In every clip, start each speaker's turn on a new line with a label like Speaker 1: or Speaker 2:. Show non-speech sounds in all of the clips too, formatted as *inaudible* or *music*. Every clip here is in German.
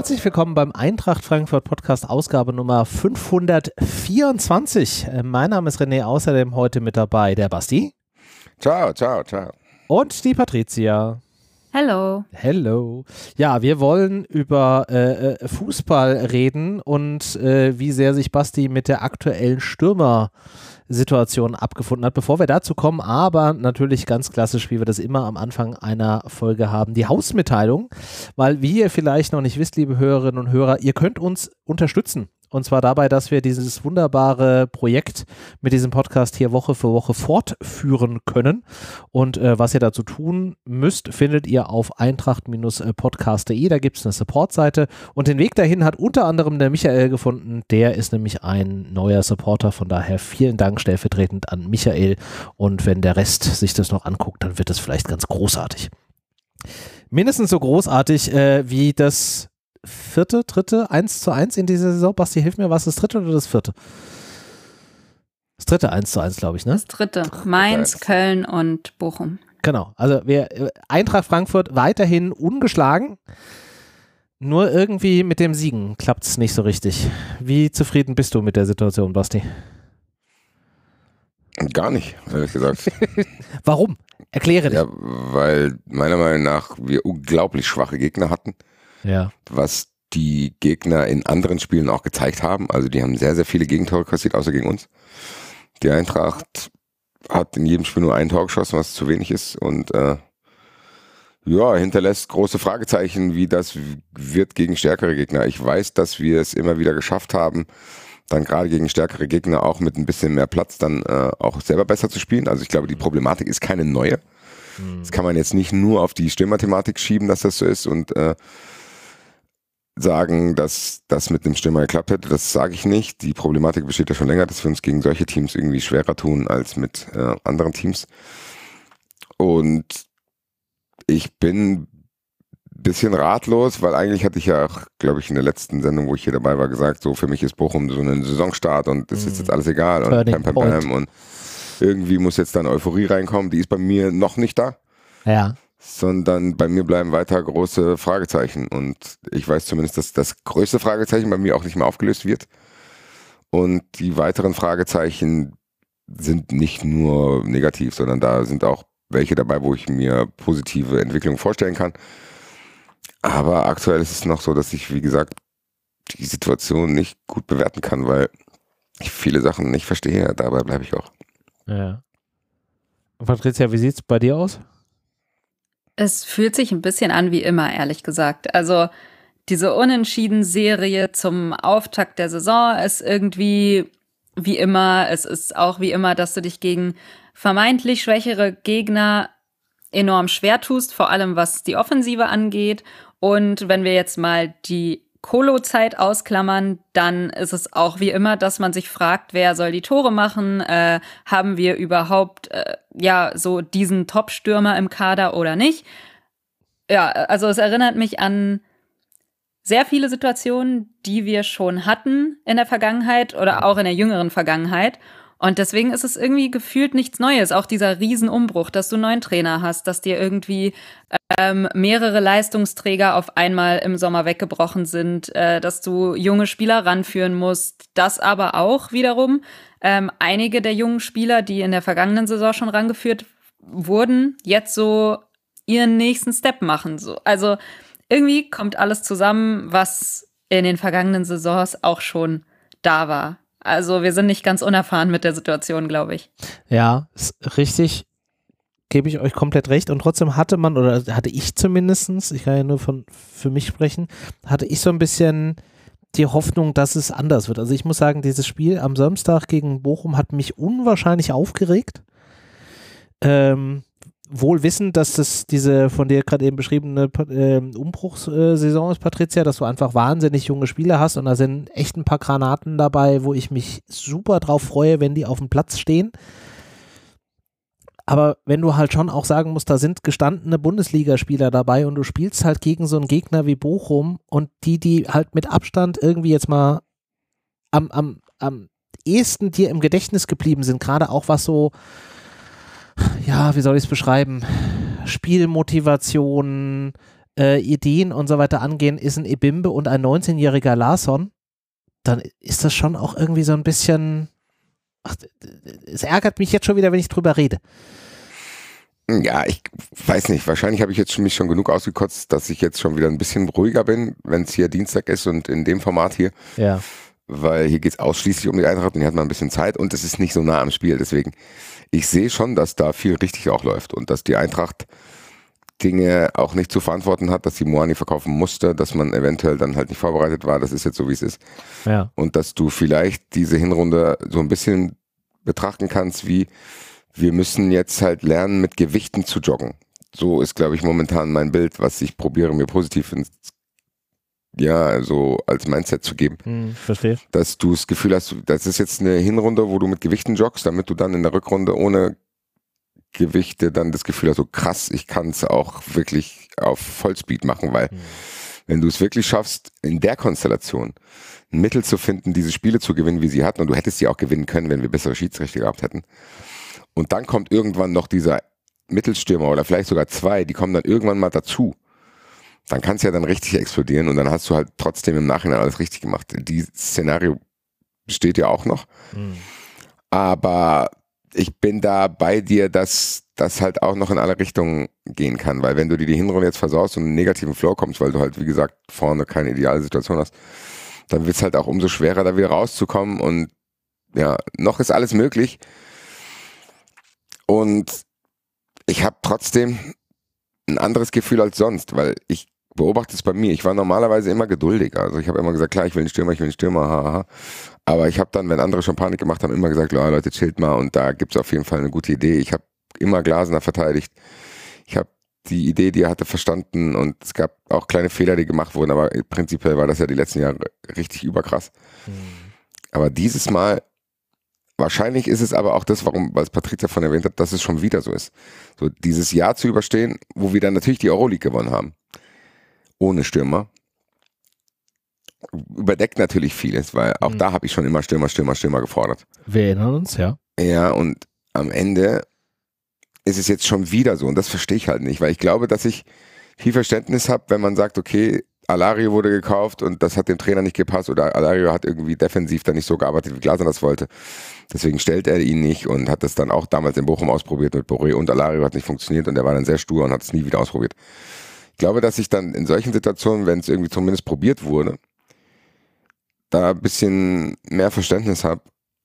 Speaker 1: Herzlich willkommen beim Eintracht Frankfurt Podcast Ausgabe Nummer 524. Äh, mein Name ist René, außerdem heute mit dabei der Basti.
Speaker 2: Ciao, ciao, ciao.
Speaker 1: Und die Patricia.
Speaker 3: Hello.
Speaker 1: Hello. Ja, wir wollen über äh, Fußball reden und äh, wie sehr sich Basti mit der aktuellen Stürmer-Situation abgefunden hat. Bevor wir dazu kommen, aber natürlich ganz klassisch, wie wir das immer am Anfang einer Folge haben, die Hausmitteilung. Weil, wie ihr vielleicht noch nicht wisst, liebe Hörerinnen und Hörer, ihr könnt uns unterstützen und zwar dabei, dass wir dieses wunderbare Projekt mit diesem Podcast hier Woche für Woche fortführen können. Und äh, was ihr dazu tun müsst, findet ihr auf eintracht-podcast.de. Da gibt es eine Support-Seite. Und den Weg dahin hat unter anderem der Michael gefunden. Der ist nämlich ein neuer Supporter. Von daher vielen Dank stellvertretend an Michael. Und wenn der Rest sich das noch anguckt, dann wird es vielleicht ganz großartig mindestens so großartig äh, wie das vierte, dritte, eins zu eins in dieser Saison. Basti, hilf mir, was ist das dritte oder das vierte? Das dritte eins zu eins, glaube ich, ne?
Speaker 3: Das dritte. Mainz, Köln und Bochum.
Speaker 1: Genau. Also wir, Eintracht Frankfurt weiterhin ungeschlagen. Nur irgendwie mit dem Siegen klappt es nicht so richtig. Wie zufrieden bist du mit der Situation, Basti?
Speaker 2: Gar nicht, ehrlich gesagt. *laughs*
Speaker 1: Warum? Erkläre dich.
Speaker 2: Ja, weil meiner Meinung nach wir unglaublich schwache Gegner hatten.
Speaker 1: Ja.
Speaker 2: Was die Gegner in anderen Spielen auch gezeigt haben. Also die haben sehr, sehr viele Gegentore kassiert, außer gegen uns. Die Eintracht hat in jedem Spiel nur ein Tor geschossen, was zu wenig ist. Und äh, ja, hinterlässt große Fragezeichen, wie das wird gegen stärkere Gegner. Ich weiß, dass wir es immer wieder geschafft haben, dann gerade gegen stärkere Gegner auch mit ein bisschen mehr Platz dann äh, auch selber besser zu spielen. Also ich glaube, die Problematik ist keine neue. Mhm. Das kann man jetzt nicht nur auf die Stürmerthematik schieben, dass das so ist und äh, sagen, dass das mit dem Stürmer geklappt hätte. Das sage ich nicht. Die Problematik besteht ja schon länger, dass wir uns gegen solche Teams irgendwie schwerer tun als mit äh, anderen Teams. Und ich bin bisschen ratlos, weil eigentlich hatte ich ja auch, glaube ich, in der letzten Sendung, wo ich hier dabei war, gesagt, so für mich ist Bochum so ein Saisonstart und das ist jetzt mhm. alles egal und pam, pam, pam, und irgendwie muss jetzt dann Euphorie reinkommen. Die ist bei mir noch nicht da.
Speaker 1: Ja
Speaker 2: sondern bei mir bleiben weiter große Fragezeichen. Und ich weiß zumindest, dass das größte Fragezeichen bei mir auch nicht mehr aufgelöst wird. Und die weiteren Fragezeichen sind nicht nur negativ, sondern da sind auch welche dabei, wo ich mir positive Entwicklungen vorstellen kann. Aber aktuell ist es noch so, dass ich, wie gesagt, die Situation nicht gut bewerten kann, weil ich viele Sachen nicht verstehe. Dabei bleibe ich auch.
Speaker 1: Ja. Und Patricia, wie sieht es bei dir aus?
Speaker 3: Es fühlt sich ein bisschen an wie immer, ehrlich gesagt. Also diese Unentschieden-Serie zum Auftakt der Saison ist irgendwie wie immer. Es ist auch wie immer, dass du dich gegen vermeintlich schwächere Gegner enorm schwer tust, vor allem was die Offensive angeht. Und wenn wir jetzt mal die Kolo-Zeit ausklammern, dann ist es auch wie immer, dass man sich fragt, wer soll die Tore machen? Äh, haben wir überhaupt äh, ja so diesen Top-Stürmer im Kader oder nicht? Ja, also es erinnert mich an sehr viele Situationen, die wir schon hatten in der Vergangenheit oder auch in der jüngeren Vergangenheit. Und deswegen ist es irgendwie gefühlt nichts Neues. Auch dieser Riesenumbruch, dass du einen neuen Trainer hast, dass dir irgendwie ähm, mehrere Leistungsträger auf einmal im Sommer weggebrochen sind, äh, dass du junge Spieler ranführen musst. Das aber auch wiederum ähm, einige der jungen Spieler, die in der vergangenen Saison schon rangeführt wurden, jetzt so ihren nächsten Step machen. So. Also irgendwie kommt alles zusammen, was in den vergangenen Saisons auch schon da war. Also wir sind nicht ganz unerfahren mit der Situation, glaube ich.
Speaker 1: Ja, ist richtig. Gebe ich euch komplett recht. Und trotzdem hatte man, oder hatte ich zumindestens, ich kann ja nur von für mich sprechen, hatte ich so ein bisschen die Hoffnung, dass es anders wird. Also ich muss sagen, dieses Spiel am Samstag gegen Bochum hat mich unwahrscheinlich aufgeregt. Ähm, wohl wissend, dass das diese von dir gerade eben beschriebene äh, Umbruchssaison ist, Patricia, dass du einfach wahnsinnig junge Spieler hast und da sind echt ein paar Granaten dabei, wo ich mich super drauf freue, wenn die auf dem Platz stehen. Aber wenn du halt schon auch sagen musst, da sind gestandene Bundesligaspieler dabei und du spielst halt gegen so einen Gegner wie Bochum und die, die halt mit Abstand irgendwie jetzt mal am, am, am ehesten dir im Gedächtnis geblieben sind, gerade auch was so ja, wie soll ich es beschreiben? Spielmotivation, äh, Ideen und so weiter angehen, ist ein Ebimbe und ein 19-jähriger Larson, dann ist das schon auch irgendwie so ein bisschen. Ach, es ärgert mich jetzt schon wieder, wenn ich drüber rede.
Speaker 2: Ja, ich weiß nicht. Wahrscheinlich habe ich jetzt mich schon genug ausgekotzt, dass ich jetzt schon wieder ein bisschen ruhiger bin, wenn es hier Dienstag ist und in dem Format hier.
Speaker 1: Ja.
Speaker 2: Weil hier geht es ausschließlich um die Eintracht und hier hat man ein bisschen Zeit und es ist nicht so nah am Spiel. Deswegen, ich sehe schon, dass da viel richtig auch läuft und dass die Eintracht Dinge auch nicht zu verantworten hat, dass sie Moani verkaufen musste, dass man eventuell dann halt nicht vorbereitet war. Das ist jetzt so, wie es ist.
Speaker 1: Ja.
Speaker 2: Und dass du vielleicht diese Hinrunde so ein bisschen betrachten kannst, wie wir müssen jetzt halt lernen, mit Gewichten zu joggen. So ist, glaube ich, momentan mein Bild, was ich probiere, mir positiv ins, ja, also als Mindset zu geben.
Speaker 1: Hm, verstehe.
Speaker 2: Dass du das Gefühl hast, das ist jetzt eine Hinrunde, wo du mit Gewichten joggst, damit du dann in der Rückrunde ohne Gewichte dann das Gefühl hast, so krass, ich kann es auch wirklich auf Vollspeed machen, weil
Speaker 1: Hm.
Speaker 2: wenn du es wirklich schaffst, in der Konstellation ein Mittel zu finden, diese Spiele zu gewinnen, wie sie hatten, und du hättest sie auch gewinnen können, wenn wir bessere Schiedsrichter gehabt hätten. Und dann kommt irgendwann noch dieser Mittelstürmer oder vielleicht sogar zwei, die kommen dann irgendwann mal dazu. Dann kann es ja dann richtig explodieren und dann hast du halt trotzdem im Nachhinein alles richtig gemacht. Die Szenario steht ja auch noch.
Speaker 1: Hm.
Speaker 2: Aber ich bin da bei dir, dass das halt auch noch in alle Richtungen gehen kann, weil wenn du dir die Hinrunde jetzt versaust und in einen negativen Flow kommst, weil du halt, wie gesagt, vorne keine ideale Situation hast, dann wird es halt auch umso schwerer, da wieder rauszukommen und ja, noch ist alles möglich. Und ich habe trotzdem ein anderes Gefühl als sonst, weil ich beobachte es bei mir. Ich war normalerweise immer geduldiger. Also ich habe immer gesagt, klar, ich will einen Stürmer, ich will einen Stürmer, haha. Aber ich habe dann, wenn andere schon Panik gemacht haben, immer gesagt, ja, Leute, chillt mal und da gibt es auf jeden Fall eine gute Idee. Ich habe immer Glasner verteidigt. Ich habe die Idee, die er hatte, verstanden und es gab auch kleine Fehler, die gemacht wurden, aber prinzipiell war das ja die letzten Jahre richtig überkrass.
Speaker 1: Hm.
Speaker 2: Aber dieses Mal, wahrscheinlich ist es aber auch das, warum, was Patricia von erwähnt hat, dass es schon wieder so ist. So dieses Jahr zu überstehen, wo wir dann natürlich die Euroleague gewonnen haben. Ohne Stürmer. Überdeckt natürlich vieles, weil auch
Speaker 1: Mhm.
Speaker 2: da habe ich schon immer Stürmer, Stürmer, Stürmer gefordert.
Speaker 1: Wir erinnern uns, ja.
Speaker 2: Ja, und am Ende ist es jetzt schon wieder so und das verstehe ich halt nicht, weil ich glaube, dass ich viel Verständnis habe, wenn man sagt, okay, Alario wurde gekauft und das hat dem Trainer nicht gepasst oder Alario hat irgendwie defensiv da nicht so gearbeitet, wie Glaser das wollte. Deswegen stellt er ihn nicht und hat das dann auch damals in Bochum ausprobiert mit Boré und Alario hat nicht funktioniert und er war dann sehr stur und hat es nie wieder ausprobiert. Ich glaube, dass ich dann in solchen Situationen, wenn es irgendwie zumindest probiert wurde, da ein bisschen mehr Verständnis habe,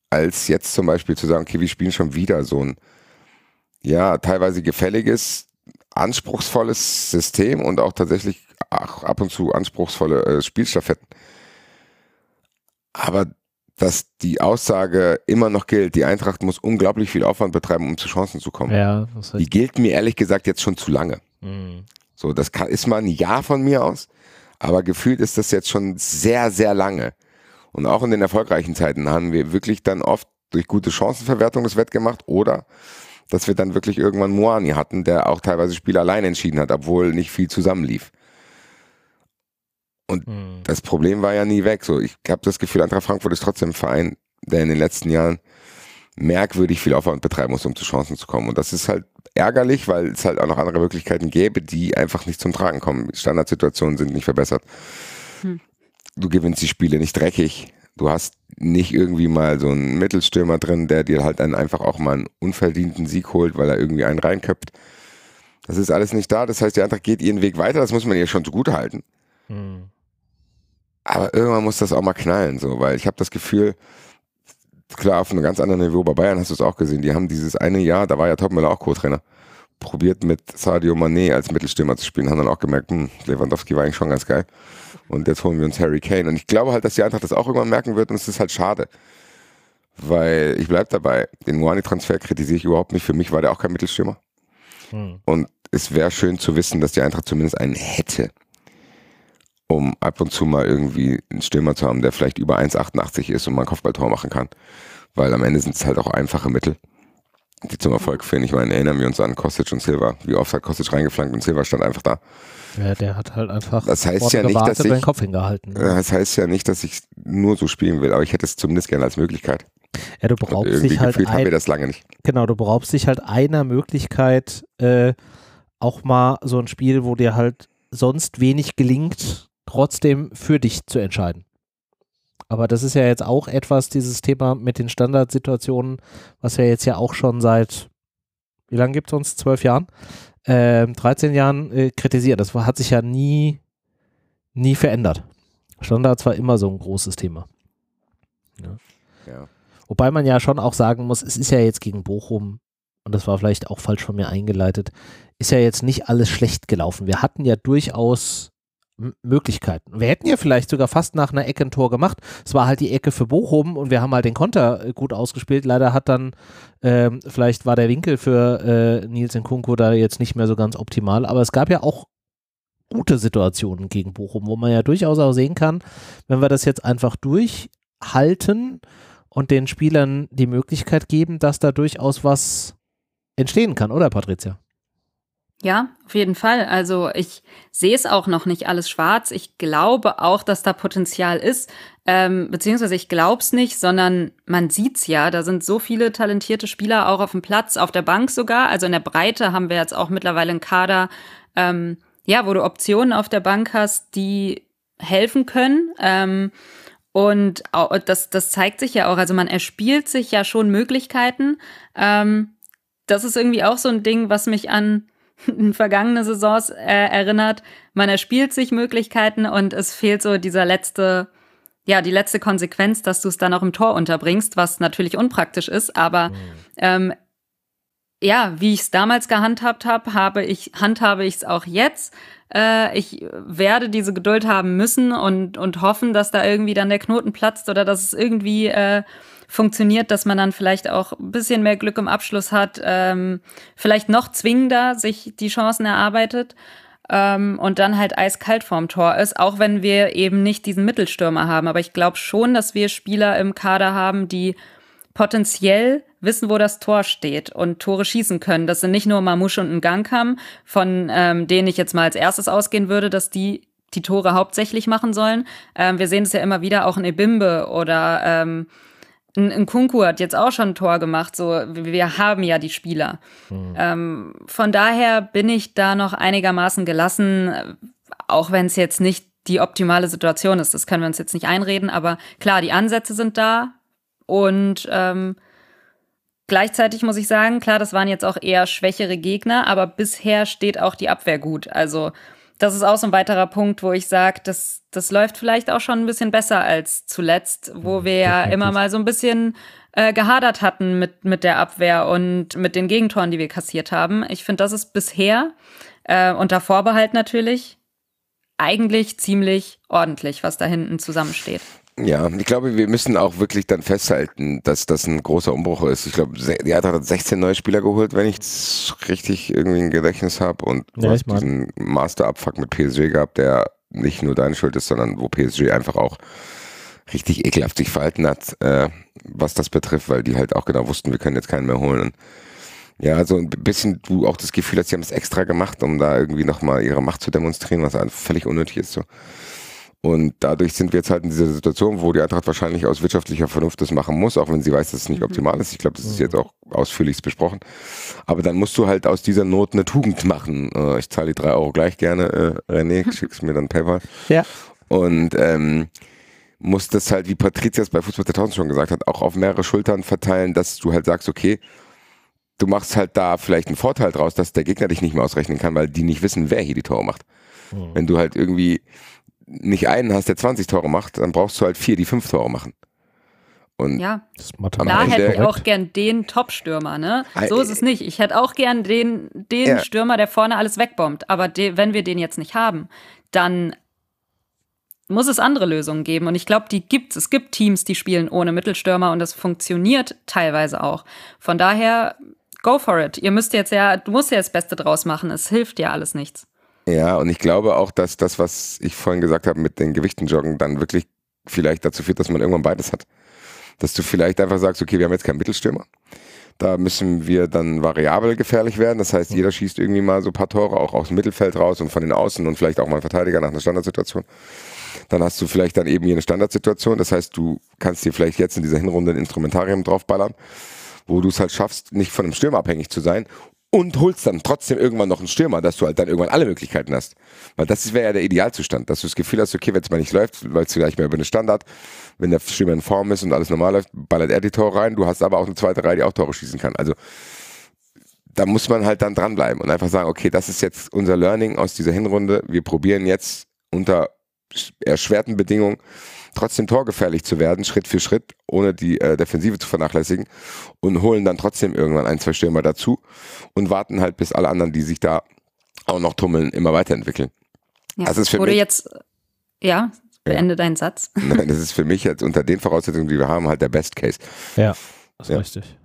Speaker 2: als jetzt zum Beispiel zu sagen, okay, wir spielen schon wieder so ein, ja, teilweise gefälliges, anspruchsvolles System und auch tatsächlich ach, ab und zu anspruchsvolle äh, Spielstaffetten. Aber dass die Aussage immer noch gilt, die Eintracht muss unglaublich viel Aufwand betreiben, um zu Chancen zu kommen.
Speaker 1: Ja,
Speaker 2: Die gilt mir ehrlich gesagt jetzt schon zu lange.
Speaker 1: Hm.
Speaker 2: So, das kann, ist mal ein Jahr von mir aus, aber gefühlt ist das jetzt schon sehr, sehr lange. Und auch in den erfolgreichen Zeiten haben wir wirklich dann oft durch gute Chancenverwertung das Wettgemacht oder dass wir dann wirklich irgendwann Moani hatten, der auch teilweise Spiele allein entschieden hat, obwohl nicht viel zusammenlief.
Speaker 1: Hm.
Speaker 2: Das Problem war ja nie weg. So, ich habe das Gefühl, Eintracht Frankfurt ist trotzdem ein Verein, der in den letzten Jahren merkwürdig viel Aufwand betreiben muss, um zu Chancen zu kommen. Und das ist halt ärgerlich, weil es halt auch noch andere Möglichkeiten gäbe, die einfach nicht zum Tragen kommen. Standardsituationen sind nicht verbessert.
Speaker 3: Hm.
Speaker 2: Du gewinnst die Spiele nicht dreckig. Du hast nicht irgendwie mal so einen Mittelstürmer drin, der dir halt dann einfach auch mal einen unverdienten Sieg holt, weil er irgendwie einen reinköpft. Das ist alles nicht da. Das heißt, die Eintracht geht ihren Weg weiter. Das muss man ihr schon zugute halten.
Speaker 1: Hm.
Speaker 2: Aber irgendwann muss das auch mal knallen, so, weil ich habe das Gefühl, klar, auf einem ganz anderen Niveau, bei Bayern hast du es auch gesehen, die haben dieses eine Jahr, da war ja Topmüller auch Co-Trainer, probiert mit Sadio Mané als Mittelstürmer zu spielen, haben dann auch gemerkt, hm, Lewandowski war eigentlich schon ganz geil. Und jetzt holen wir uns Harry Kane. Und ich glaube halt, dass die Eintracht das auch irgendwann merken wird und es ist halt schade. Weil ich bleib dabei, den Moani-Transfer kritisiere ich überhaupt nicht. Für mich war der auch kein Mittelstürmer.
Speaker 1: Hm.
Speaker 2: Und es wäre schön zu wissen, dass die Eintracht zumindest einen hätte, um ab und zu mal irgendwie einen Stürmer zu haben, der vielleicht über 1,88 ist und mal ein Kopfballtor machen kann. Weil am Ende sind es halt auch einfache Mittel, die zum Erfolg führen. Ich meine, erinnern wir uns an Kostic und Silva. Wie oft hat Kostic reingeflankt und Silva stand einfach da.
Speaker 1: Ja, der hat halt einfach
Speaker 2: Das heißt ja nicht, dass
Speaker 1: und den
Speaker 2: ich-
Speaker 1: Kopf hingehalten.
Speaker 2: Das heißt ja nicht, dass ich nur so spielen will, aber ich hätte es zumindest gerne als Möglichkeit.
Speaker 1: Ja, du beraubst
Speaker 2: irgendwie
Speaker 1: dich halt
Speaker 2: gefühlt haben wir
Speaker 1: ein,
Speaker 2: das lange nicht.
Speaker 1: genau, du beraubst dich halt einer Möglichkeit, äh, auch mal so ein Spiel, wo dir halt sonst wenig gelingt, trotzdem für dich zu entscheiden. Aber das ist ja jetzt auch etwas, dieses Thema mit den Standardsituationen, was wir jetzt ja auch schon seit, wie lange gibt es uns? Zwölf Jahren? Äh, 13 Jahren äh, kritisiert. Das hat sich ja nie, nie verändert. Standards war immer so ein großes Thema. Ja. ja. Wobei man ja schon auch sagen muss, es ist ja jetzt gegen Bochum, und das war vielleicht auch falsch von mir eingeleitet, ist ja jetzt nicht alles schlecht gelaufen. Wir hatten ja durchaus Möglichkeiten. Wir hätten ja vielleicht sogar fast nach einer Ecke ein Tor gemacht. Es war halt die Ecke für Bochum und wir haben halt den Konter äh, gut ausgespielt. Leider hat dann, ähm, vielleicht war der Winkel für äh, Nils Nkunku da jetzt nicht mehr so ganz optimal, aber es gab ja auch gute Situationen gegen Bochum, wo man ja durchaus auch sehen kann, wenn wir das jetzt einfach durchhalten und den Spielern die Möglichkeit geben, dass da durchaus was entstehen kann, oder Patricia?
Speaker 3: Ja, auf jeden Fall. Also ich sehe es auch noch nicht alles schwarz. Ich glaube auch, dass da Potenzial ist. Ähm, beziehungsweise ich glaube es nicht, sondern man sieht's ja. Da sind so viele talentierte Spieler auch auf dem Platz, auf der Bank sogar. Also in der Breite haben wir jetzt auch mittlerweile einen Kader, ähm, ja, wo du Optionen auf der Bank hast, die helfen können. Ähm, und das, das zeigt sich ja auch. Also man erspielt sich ja schon Möglichkeiten. Ähm, das ist irgendwie auch so ein Ding, was mich an vergangene Saisons äh, erinnert. Man erspielt sich Möglichkeiten und es fehlt so dieser letzte, ja, die letzte Konsequenz, dass du es dann auch im Tor unterbringst, was natürlich unpraktisch ist, aber mhm. ähm, ja, wie ich es damals gehandhabt habe, habe ich, handhabe ich es auch jetzt. Äh, ich werde diese Geduld haben müssen und, und hoffen, dass da irgendwie dann der Knoten platzt oder dass es irgendwie äh, funktioniert, dass man dann vielleicht auch ein bisschen mehr Glück im Abschluss hat, ähm, vielleicht noch zwingender sich die Chancen erarbeitet ähm, und dann halt eiskalt vorm Tor ist, auch wenn wir eben nicht diesen Mittelstürmer haben. Aber ich glaube schon, dass wir Spieler im Kader haben, die potenziell wissen, wo das Tor steht und Tore schießen können. Das sind nicht nur Mamouche und ein Gangkam, von ähm, denen ich jetzt mal als erstes ausgehen würde, dass die die Tore hauptsächlich machen sollen. Ähm, wir sehen es ja immer wieder auch in Ebimbe oder ähm, ein Kunku hat jetzt auch schon ein Tor gemacht, so wir haben ja die Spieler. Mhm. Ähm, von daher bin ich da noch einigermaßen gelassen, auch wenn es jetzt nicht die optimale Situation ist. Das können wir uns jetzt nicht einreden, aber klar, die Ansätze sind da und ähm, gleichzeitig muss ich sagen, klar, das waren jetzt auch eher schwächere Gegner, aber bisher steht auch die Abwehr gut. Also das ist auch so ein weiterer Punkt, wo ich sage, das, das läuft vielleicht auch schon ein bisschen besser als zuletzt, wo wir ja immer mal so ein bisschen äh, gehadert hatten mit, mit der Abwehr und mit den Gegentoren, die wir kassiert haben. Ich finde, das ist bisher, äh, unter Vorbehalt natürlich, eigentlich ziemlich ordentlich, was da hinten zusammensteht.
Speaker 2: Ja, ich glaube, wir müssen auch wirklich dann festhalten, dass das ein großer Umbruch ist. Ich glaube, die Eintracht hat 16 neue Spieler geholt, wenn ich es richtig irgendwie im Gedächtnis habe. Und ja, hast diesen Master-Abfuck mit PSG gehabt, der nicht nur deine Schuld ist, sondern wo PSG einfach auch richtig ekelhaft sich verhalten hat, äh, was das betrifft, weil die halt auch genau wussten, wir können jetzt keinen mehr holen. Und ja, so ein bisschen du auch das Gefühl hast, sie haben es extra gemacht, um da irgendwie nochmal ihre Macht zu demonstrieren, was völlig unnötig ist. So. Und dadurch sind wir jetzt halt in dieser Situation, wo die Eintracht wahrscheinlich aus wirtschaftlicher Vernunft das machen muss, auch wenn sie weiß, dass es nicht mhm. optimal ist. Ich glaube, das ist jetzt auch ausführlichst besprochen. Aber dann musst du halt aus dieser Not eine Tugend machen. Äh, ich zahle die drei Euro gleich gerne, äh, René, schickst mir dann PayPal.
Speaker 1: Ja.
Speaker 2: Und ähm, muss das halt, wie Patrizias bei Fußball 2000 schon gesagt hat, auch auf mehrere Schultern verteilen, dass du halt sagst, okay, du machst halt da vielleicht einen Vorteil draus, dass der Gegner dich nicht mehr ausrechnen kann, weil die nicht wissen, wer hier die Tore macht. Mhm. Wenn du halt irgendwie nicht einen hast, der 20 Tore macht, dann brauchst du halt vier, die fünf Tore machen.
Speaker 3: Und ja, da hätte ich auch gern den Top-Stürmer, ne? So ist es nicht. Ich hätte auch gern den, den ja. Stürmer, der vorne alles wegbombt. Aber de, wenn wir den jetzt nicht haben, dann muss es andere Lösungen geben. Und ich glaube, die gibt's. Es gibt Teams, die spielen ohne Mittelstürmer und das funktioniert teilweise auch. Von daher, go for it. Ihr müsst jetzt ja, du musst ja das Beste draus machen. Es hilft ja alles nichts.
Speaker 2: Ja, und ich glaube auch, dass das, was ich vorhin gesagt habe mit den Gewichten joggen, dann wirklich vielleicht dazu führt, dass man irgendwann beides hat. Dass du vielleicht einfach sagst, okay, wir haben jetzt keinen Mittelstürmer. Da müssen wir dann variabel gefährlich werden. Das heißt, jeder schießt irgendwie mal so ein paar Tore auch aus dem Mittelfeld raus und von den Außen und vielleicht auch mal ein Verteidiger nach einer Standardsituation. Dann hast du vielleicht dann eben hier eine Standardsituation. Das heißt, du kannst dir vielleicht jetzt in dieser Hinrunde ein Instrumentarium draufballern, wo du es halt schaffst, nicht von einem Stürmer abhängig zu sein und holst dann trotzdem irgendwann noch einen Stürmer, dass du halt dann irgendwann alle Möglichkeiten hast. Weil das wäre ja der Idealzustand, dass du das Gefühl hast, okay, wenn es mal nicht läuft, läufst du gleich mehr über den Standard. Wenn der Stürmer in Form ist und alles normal läuft, ballert er die Tore rein. Du hast aber auch eine zweite Reihe, die auch Tore schießen kann. Also da muss man halt dann dranbleiben und einfach sagen, okay, das ist jetzt unser Learning aus dieser Hinrunde. Wir probieren jetzt unter erschwerten Bedingungen trotzdem torgefährlich zu werden, Schritt für Schritt, ohne die äh, Defensive zu vernachlässigen und holen dann trotzdem irgendwann ein, zwei Stürmer dazu und warten halt, bis alle anderen, die sich da auch noch tummeln, immer weiterentwickeln.
Speaker 3: Ja. Das ist für Oder mich, jetzt, ja, beende ja. deinen Satz.
Speaker 2: Nein, das ist für mich jetzt unter den Voraussetzungen, die wir haben, halt der Best Case.
Speaker 1: Ja, das ist ja. richtig.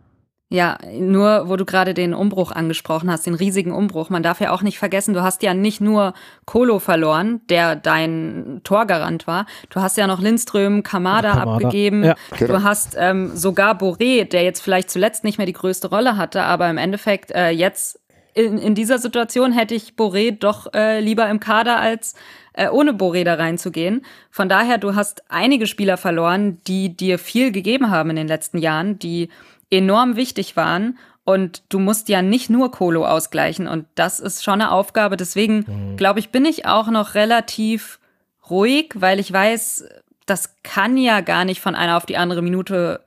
Speaker 3: Ja, nur wo du gerade den Umbruch angesprochen hast, den riesigen Umbruch. Man darf ja auch nicht vergessen, du hast ja nicht nur Kolo verloren, der dein Torgarant war. Du hast ja noch Lindström, Kamada, Kamada. abgegeben. Ja. Genau. Du hast ähm, sogar Boré, der jetzt vielleicht zuletzt nicht mehr die größte Rolle hatte, aber im Endeffekt äh, jetzt in, in dieser Situation hätte ich Boré doch äh, lieber im Kader als äh, ohne Boré da reinzugehen. Von daher, du hast einige Spieler verloren, die dir viel gegeben haben in den letzten Jahren, die enorm wichtig waren. Und du musst ja nicht nur Kolo ausgleichen. Und das ist schon eine Aufgabe. Deswegen, mhm. glaube ich, bin ich auch noch relativ ruhig, weil ich weiß, das kann ja gar nicht von einer auf die andere Minute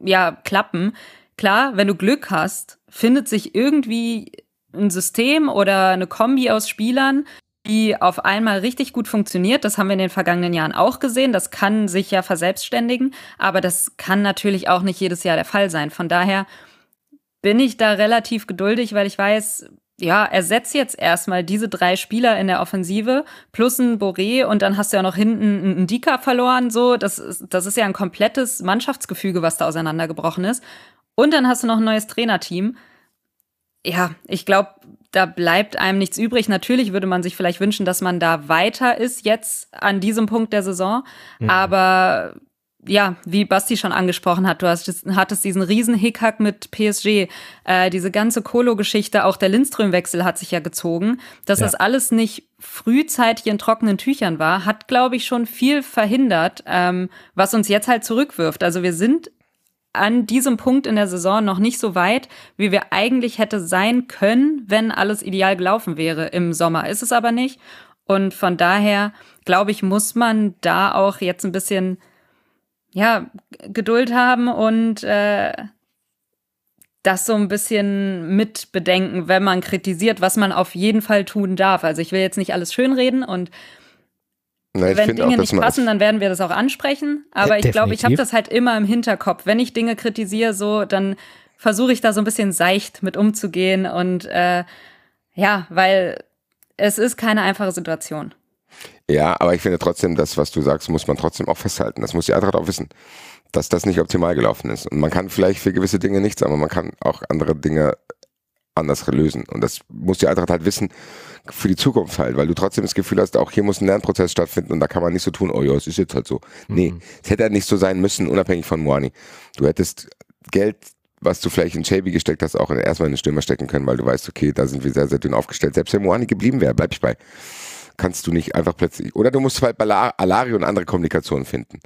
Speaker 3: ja klappen. Klar, wenn du Glück hast, findet sich irgendwie ein System oder eine Kombi aus Spielern, die auf einmal richtig gut funktioniert. Das haben wir in den vergangenen Jahren auch gesehen. Das kann sich ja verselbstständigen, aber das kann natürlich auch nicht jedes Jahr der Fall sein. Von daher bin ich da relativ geduldig, weil ich weiß, ja, ersetz jetzt erstmal diese drei Spieler in der Offensive plus ein Boré und dann hast du ja noch hinten einen Dika verloren. So, das ist, das ist ja ein komplettes Mannschaftsgefüge, was da auseinandergebrochen ist. Und dann hast du noch ein neues Trainerteam. Ja, ich glaube, da bleibt einem nichts übrig. Natürlich würde man sich vielleicht wünschen, dass man da weiter ist jetzt an diesem Punkt der Saison. Mhm. Aber ja, wie Basti schon angesprochen hat, du hast, hattest diesen riesen Hickhack mit PSG, äh, diese ganze Kolo-Geschichte, auch der Lindström-Wechsel hat sich ja gezogen. Dass ja. das alles nicht frühzeitig in trockenen Tüchern war, hat, glaube ich, schon viel verhindert, ähm, was uns jetzt halt zurückwirft. Also wir sind an diesem Punkt in der Saison noch nicht so weit, wie wir eigentlich hätte sein können, wenn alles ideal gelaufen wäre im Sommer. Ist es aber nicht. Und von daher, glaube ich, muss man da auch jetzt ein bisschen, ja, Geduld haben und äh, das so ein bisschen mit bedenken, wenn man kritisiert, was man auf jeden Fall tun darf. Also ich will jetzt nicht alles schönreden und Nein, Wenn Dinge auch, nicht passen, dann werden wir das auch ansprechen. Aber ich glaube, ich habe das halt immer im Hinterkopf. Wenn ich Dinge kritisiere, so, dann versuche ich da so ein bisschen seicht mit umzugehen. Und äh, ja, weil es ist keine einfache Situation.
Speaker 2: Ja, aber ich finde trotzdem, das, was du sagst, muss man trotzdem auch festhalten. Das muss die Eintracht auch wissen, dass das nicht optimal gelaufen ist. Und man kann vielleicht für gewisse Dinge nichts, aber man kann auch andere Dinge anders lösen. Und das muss die Eintracht halt wissen für die Zukunft halt, weil du trotzdem das Gefühl hast, auch hier muss ein Lernprozess stattfinden und da kann man nicht so tun, oh ja, es ist jetzt halt so. Mhm. Nee, es hätte ja nicht so sein müssen, unabhängig von Moani. Du hättest Geld, was du vielleicht in Shabby gesteckt hast, auch in, erstmal in den Stürmer stecken können, weil du weißt, okay, da sind wir sehr, sehr dünn aufgestellt. Selbst wenn Moani geblieben wäre, bleib ich bei. Kannst du nicht einfach plötzlich, oder du musst halt bei Alario und andere Kommunikation finden.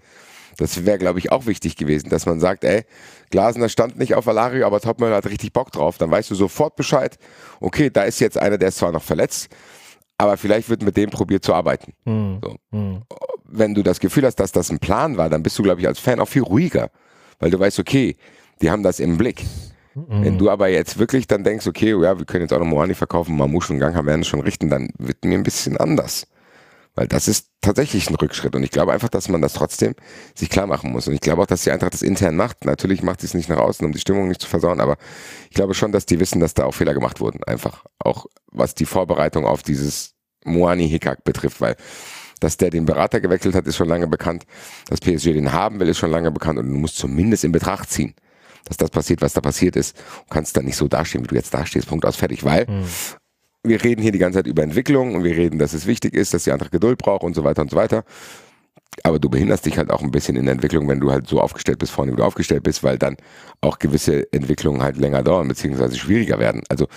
Speaker 2: Das wäre, glaube ich, auch wichtig gewesen, dass man sagt, ey, Glasner stand nicht auf Alario, aber Topmüller hat richtig Bock drauf. Dann weißt du sofort Bescheid, okay, da ist jetzt einer, der ist zwar noch verletzt, aber vielleicht wird mit dem probiert zu arbeiten. Mhm. So. Mhm. Wenn du das Gefühl hast, dass das ein Plan war, dann bist du, glaube ich, als Fan auch viel ruhiger, weil du weißt, okay, die haben das im Blick. Mhm. Wenn du aber jetzt wirklich dann denkst, okay, ja, wir können jetzt auch noch Moani verkaufen, Mamouche und Gang haben werden schon richten, dann wird mir ein bisschen anders. Weil das ist tatsächlich ein Rückschritt. Und ich glaube einfach, dass man das trotzdem sich klar machen muss. Und ich glaube auch, dass die Eintracht das intern macht. Natürlich macht sie es nicht nach außen, um die Stimmung nicht zu versauen, aber ich glaube schon, dass die wissen, dass da auch Fehler gemacht wurden. Einfach. Auch was die Vorbereitung auf dieses Moani Hickak betrifft, weil dass der den Berater gewechselt hat, ist schon lange bekannt. Dass PSG den haben will, ist schon lange bekannt. Und du musst zumindest in Betracht ziehen, dass das passiert, was da passiert ist. Du kannst dann nicht so dastehen, wie du jetzt dastehst. Punkt aus, fertig. Weil mhm wir reden hier die ganze Zeit über Entwicklung und wir reden, dass es wichtig ist, dass die andere Geduld braucht und so weiter und so weiter. Aber du behinderst dich halt auch ein bisschen in der Entwicklung, wenn du halt so aufgestellt bist, vorne wie du aufgestellt bist, weil dann auch gewisse Entwicklungen halt länger dauern, beziehungsweise schwieriger werden. Also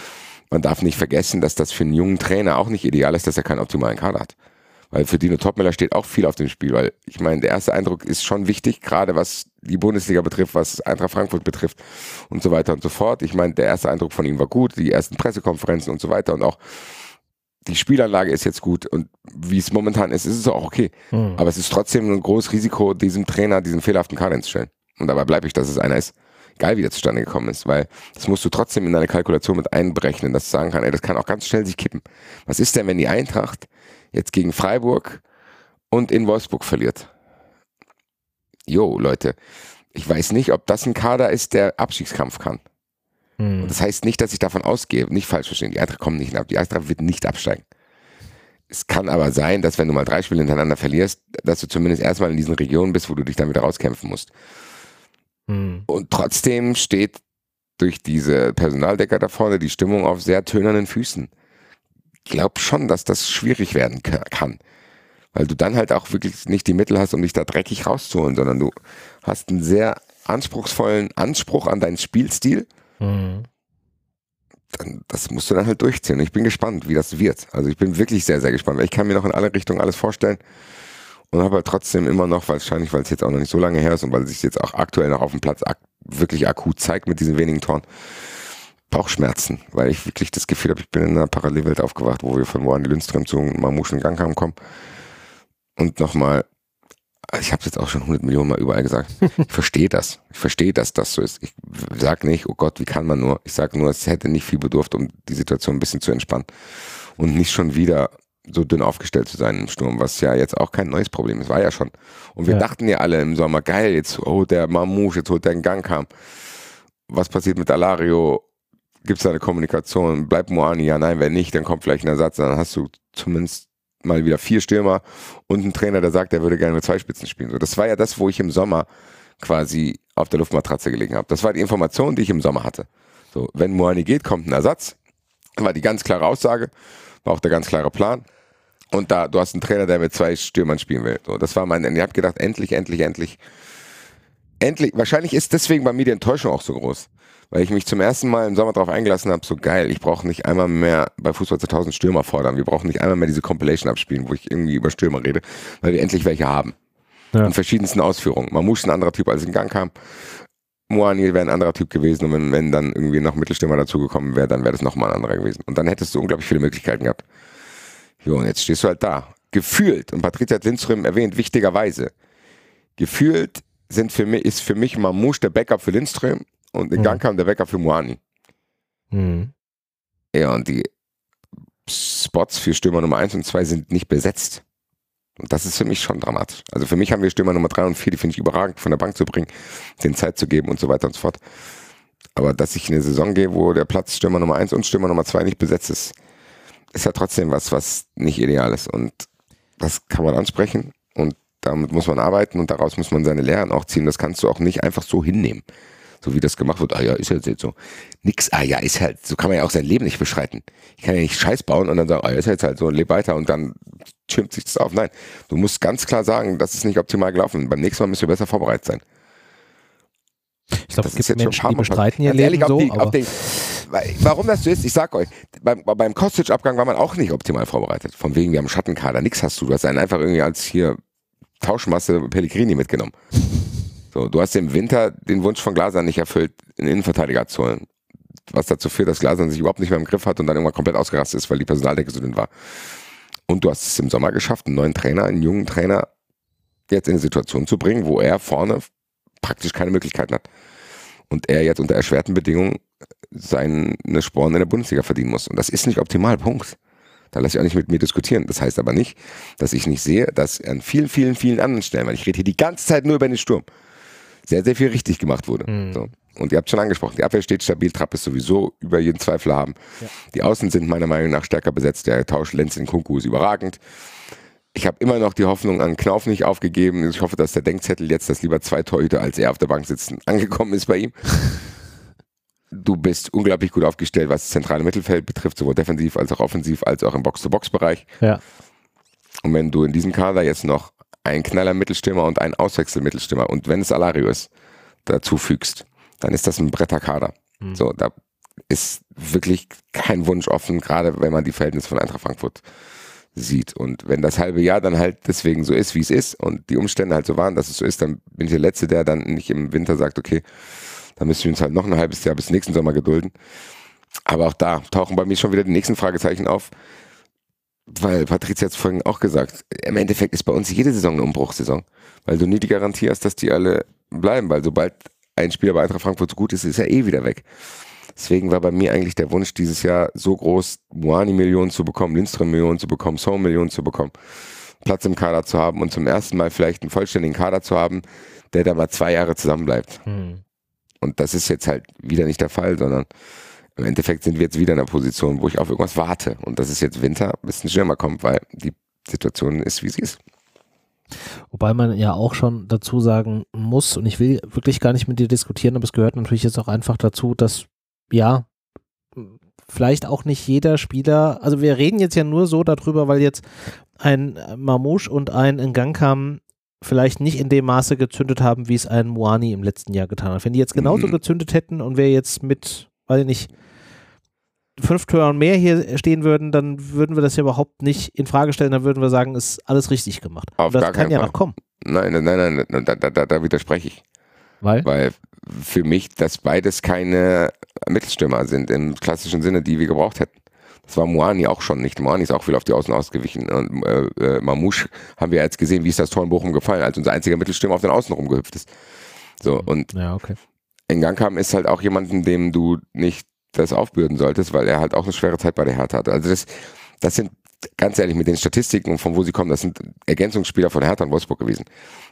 Speaker 2: man darf nicht vergessen, dass das für einen jungen Trainer auch nicht ideal ist, dass er keinen optimalen Kader hat. Weil für Dino Topmiller steht auch viel auf dem Spiel, weil ich meine, der erste Eindruck ist schon wichtig, gerade was die Bundesliga betrifft, was Eintracht Frankfurt betrifft und so weiter und so fort. Ich meine, der erste Eindruck von ihm war gut, die ersten Pressekonferenzen und so weiter und auch die Spielanlage ist jetzt gut und wie es momentan ist, ist es auch okay. Mhm. Aber es ist trotzdem ein großes Risiko, diesem Trainer diesen fehlerhaften Kader zu stellen. Und dabei bleibe ich, dass es einer ist. Geil, wie der zustande gekommen ist, weil das musst du trotzdem in deine Kalkulation mit einberechnen, dass du sagen kann, ey, das kann auch ganz schnell sich kippen. Was ist denn, wenn die Eintracht jetzt gegen Freiburg und in Wolfsburg verliert? Jo, Leute, ich weiß nicht, ob das ein Kader ist, der Abstiegskampf kann. Mhm. das heißt nicht, dass ich davon ausgehe, nicht falsch verstehen, die Eintracht kommt nicht ab, die Eintracht wird nicht absteigen. Es kann aber sein, dass wenn du mal drei Spiele hintereinander verlierst, dass du zumindest erstmal in diesen Regionen bist, wo du dich dann wieder rauskämpfen musst. Mhm. Und trotzdem steht durch diese Personaldecker da vorne die Stimmung auf sehr tönernen Füßen. Ich glaube schon, dass das schwierig werden kann. Weil du dann halt auch wirklich nicht die Mittel hast, um dich da dreckig rauszuholen, sondern du hast einen sehr anspruchsvollen Anspruch an deinen Spielstil. Mhm. Dann, das musst du dann halt durchziehen. Ich bin gespannt, wie das wird. Also ich bin wirklich sehr, sehr gespannt. Ich kann mir noch in alle Richtungen alles vorstellen und habe halt trotzdem immer noch, wahrscheinlich, weil es jetzt auch noch nicht so lange her ist und weil es sich jetzt auch aktuell noch auf dem Platz ak wirklich akut zeigt mit diesen wenigen Toren, Bauchschmerzen, weil ich wirklich das Gefühl habe, ich bin in einer Parallelwelt aufgewacht, wo wir von Wandi Lindström zu Mamouche Gang haben kommen. Und nochmal, ich habe es jetzt auch schon 100 Millionen Mal überall gesagt, ich verstehe das. Ich verstehe, dass das so ist. Ich sage nicht, oh Gott, wie kann man nur? Ich sage nur, es hätte nicht viel bedurft, um die Situation ein bisschen zu entspannen. Und nicht schon wieder so dünn aufgestellt zu sein im Sturm, was ja jetzt auch kein neues Problem ist, war ja schon. Und wir ja. dachten ja alle im Sommer, geil, jetzt holt der Mamouche, jetzt holt der einen Gang kam. Was passiert mit Alario? Gibt es da eine Kommunikation? Bleibt Moani? Ja, nein, wenn nicht, dann kommt vielleicht ein Ersatz, dann hast du zumindest mal wieder vier Stürmer und einen Trainer, der sagt, er würde gerne mit zwei Spitzen spielen. So, das war ja das, wo ich im Sommer quasi auf der Luftmatratze gelegen habe. Das war die Information, die ich im Sommer hatte. So, wenn Moani geht, kommt ein Ersatz. War die ganz klare Aussage, war auch der ganz klare Plan. Und da, du hast einen Trainer, der mit zwei Stürmern spielen will. So, das war mein, ich habe gedacht, endlich, endlich, endlich, endlich. Wahrscheinlich ist deswegen bei mir die Enttäuschung auch so groß. Weil ich mich zum ersten Mal im Sommer darauf eingelassen habe, so geil, ich brauche nicht einmal mehr bei Fußball 2000 Stürmer fordern. Wir brauchen nicht einmal mehr diese Compilation abspielen, wo ich irgendwie über Stürmer rede, weil wir endlich welche haben. Ja. In verschiedensten Ausführungen. Mamouche ist ein anderer Typ, als in Gang kam. Moani wäre ein anderer Typ gewesen und wenn, wenn dann irgendwie noch Mittelstürmer dazugekommen wäre, dann wäre das nochmal ein anderer gewesen. Und dann hättest du unglaublich viele Möglichkeiten gehabt. Jo, und jetzt stehst du halt da. Gefühlt, und Patricia hat Lindström erwähnt, wichtigerweise, gefühlt sind für mich, ist für mich Mamouche der Backup für Lindström und in Gang mhm. kam der Backup für Moani. Mhm. Ja, und die Spots für Stürmer Nummer 1 und 2 sind nicht besetzt. Und das ist für mich schon dramatisch. Also für mich haben wir Stürmer Nummer 3 und 4, die finde ich überragend, von der Bank zu bringen, den Zeit zu geben und so weiter und so fort. Aber dass ich in eine Saison gehe, wo der Platz Stürmer Nummer 1 und Stürmer Nummer 2 nicht besetzt ist, ist ja trotzdem was, was nicht ideal ist. Und das kann man ansprechen und damit muss man arbeiten und daraus muss man seine Lehren auch ziehen. Das kannst du auch nicht einfach so hinnehmen. So wie das gemacht wird. Ah ja, ist halt jetzt so. Nix, ah ja, ist halt, so kann man ja auch sein Leben nicht beschreiten. Ich kann ja nicht Scheiß bauen und dann sagen, ah ja, ist jetzt halt so und lebe weiter und dann schirmt sich das auf. Nein, du musst ganz klar sagen, das ist nicht optimal gelaufen. Beim nächsten Mal müssen wir besser vorbereitet sein.
Speaker 1: Ich glaube, es gibt Menschen, die bestreiten ihr Leben ehrlich, so, die, den,
Speaker 2: warum das so ist, ich sag euch, beim, beim Kostic-Abgang war man auch nicht optimal vorbereitet. Von wegen, wir haben Schattenkader, nix hast du. Du hast einen einfach irgendwie als hier Tauschmasse Pellegrini mitgenommen. So, du hast im Winter den Wunsch von Glasern nicht erfüllt, einen Innenverteidiger zu holen. Was dazu führt, dass Glasern sich überhaupt nicht mehr im Griff hat und dann irgendwann komplett ausgerastet ist, weil die Personaldecke so dünn war. Und du hast es im Sommer geschafft, einen neuen Trainer, einen jungen Trainer jetzt in eine Situation zu bringen, wo er vorne praktisch keine Möglichkeiten hat. Und er jetzt unter erschwerten Bedingungen seine Sporen in der Bundesliga verdienen muss. Und das ist nicht optimal, Punkt. Da lasse ich auch nicht mit mir diskutieren. Das heißt aber nicht, dass ich nicht sehe, dass an vielen, vielen, vielen anderen Stellen, weil ich rede hier die ganze Zeit nur über den Sturm, sehr, sehr viel richtig gemacht wurde. Mhm. So. Und ihr habt schon angesprochen, die Abwehr steht stabil, Trapp ist sowieso über jeden Zweifel haben. Ja. Die Außen sind meiner Meinung nach stärker besetzt. Der Tausch Lenz in Kunku ist überragend. Ich habe immer noch die Hoffnung an Knauf nicht aufgegeben. Ich hoffe, dass der Denkzettel jetzt, dass lieber zwei Torhüter als er auf der Bank sitzen, *laughs* angekommen ist bei ihm. du bist unglaublich gut aufgestellt, was das zentrale Mittelfeld betrifft, sowohl defensiv als auch offensiv, als auch im Box-to-Box-Bereich.
Speaker 1: Ja.
Speaker 2: Und wenn du in diesem Kader jetzt noch einen Knaller Mittelstürmer und einen Auswechsel-Mittelstürmer und wenn es Alario ist, dazu fügst, dann ist das ein Bretterkader. Mhm. So, da ist wirklich kein Wunsch offen, gerade wenn man die Verhältnisse von Eintracht Frankfurt sieht. Und wenn das halbe Jahr dann halt deswegen so ist, wie es ist und die Umstände halt so waren, dass es so ist, dann bin ich der Letzte, der dann nicht im Winter sagt, okay, dann müssen wir uns halt noch ein halbes Jahr bis nächsten Sommer gedulden. Aber auch da tauchen bei mir schon wieder die nächsten Fragezeichen auf, weil Patricia hat es vorhin auch gesagt, im Endeffekt ist bei uns jede Saison eine Umbruchssaison, weil du nie die Garantie hast, dass die alle bleiben, weil sobald ein Spieler bei Eintracht Frankfurt so gut ist, ist er eh wieder weg. Deswegen war bei mir eigentlich der Wunsch dieses Jahr so groß, Moani-Millionen zu bekommen, Lindström-Millionen zu bekommen, Song-Millionen zu bekommen, Platz im Kader zu haben und zum ersten Mal vielleicht einen vollständigen Kader zu haben, der da mal zwei Jahre zusammenbleibt. Hm. Und das ist jetzt halt wieder nicht der Fall, sondern im Endeffekt sind wir jetzt wieder in einer Position, wo ich auf irgendwas warte. Und das ist jetzt Winter, bis ein Stürmer kommt, weil die Situation ist, wie sie ist.
Speaker 1: Wobei man ja auch schon dazu sagen muss, und ich will wirklich gar nicht mit dir diskutieren, aber es gehört natürlich jetzt auch einfach dazu, dass ja, vielleicht auch nicht jeder Spieler, also wir reden jetzt ja nur so darüber, weil jetzt ein Mamouche und ein Ngangkam vielleicht nicht in dem Maße gezündet haben, wie es ein Moani im letzten Jahr getan hat. Wenn die jetzt genauso mhm. gezündet hätten und wir jetzt mit, weiß ich nicht, fünf Toren mehr hier stehen würden, dann würden wir das ja überhaupt nicht in Frage stellen, dann würden wir sagen, ist alles richtig gemacht.
Speaker 2: Auf
Speaker 1: und das
Speaker 2: kann ja Fall. noch kommen. Nein, nein, nein, nein, da, da, da, widerspreche ich.
Speaker 1: Weil?
Speaker 2: Weil für mich das beides keine Mittelstürmer sind im klassischen Sinne, die wir gebraucht hätten. Das war Moani auch schon nicht. Moani ist auch viel auf die Außen ausgewichen. Und äh, äh, Mamouche haben wir jetzt gesehen, wie ist das Tor in Bochum gefallen, als unser einziger Mittelstürmer auf den Außen rumgehüpft ist. So, und
Speaker 1: ja, okay.
Speaker 2: In Gangkam ist halt auch jemanden, dem du nicht das aufbürden solltest, weil er halt auch eine schwere Zeit bei der Hertha hatte. Also das, das sind ganz ehrlich mit den Statistiken und von wo sie kommen, das sind Ergänzungsspieler von Hertha und Wolfsburg gewesen.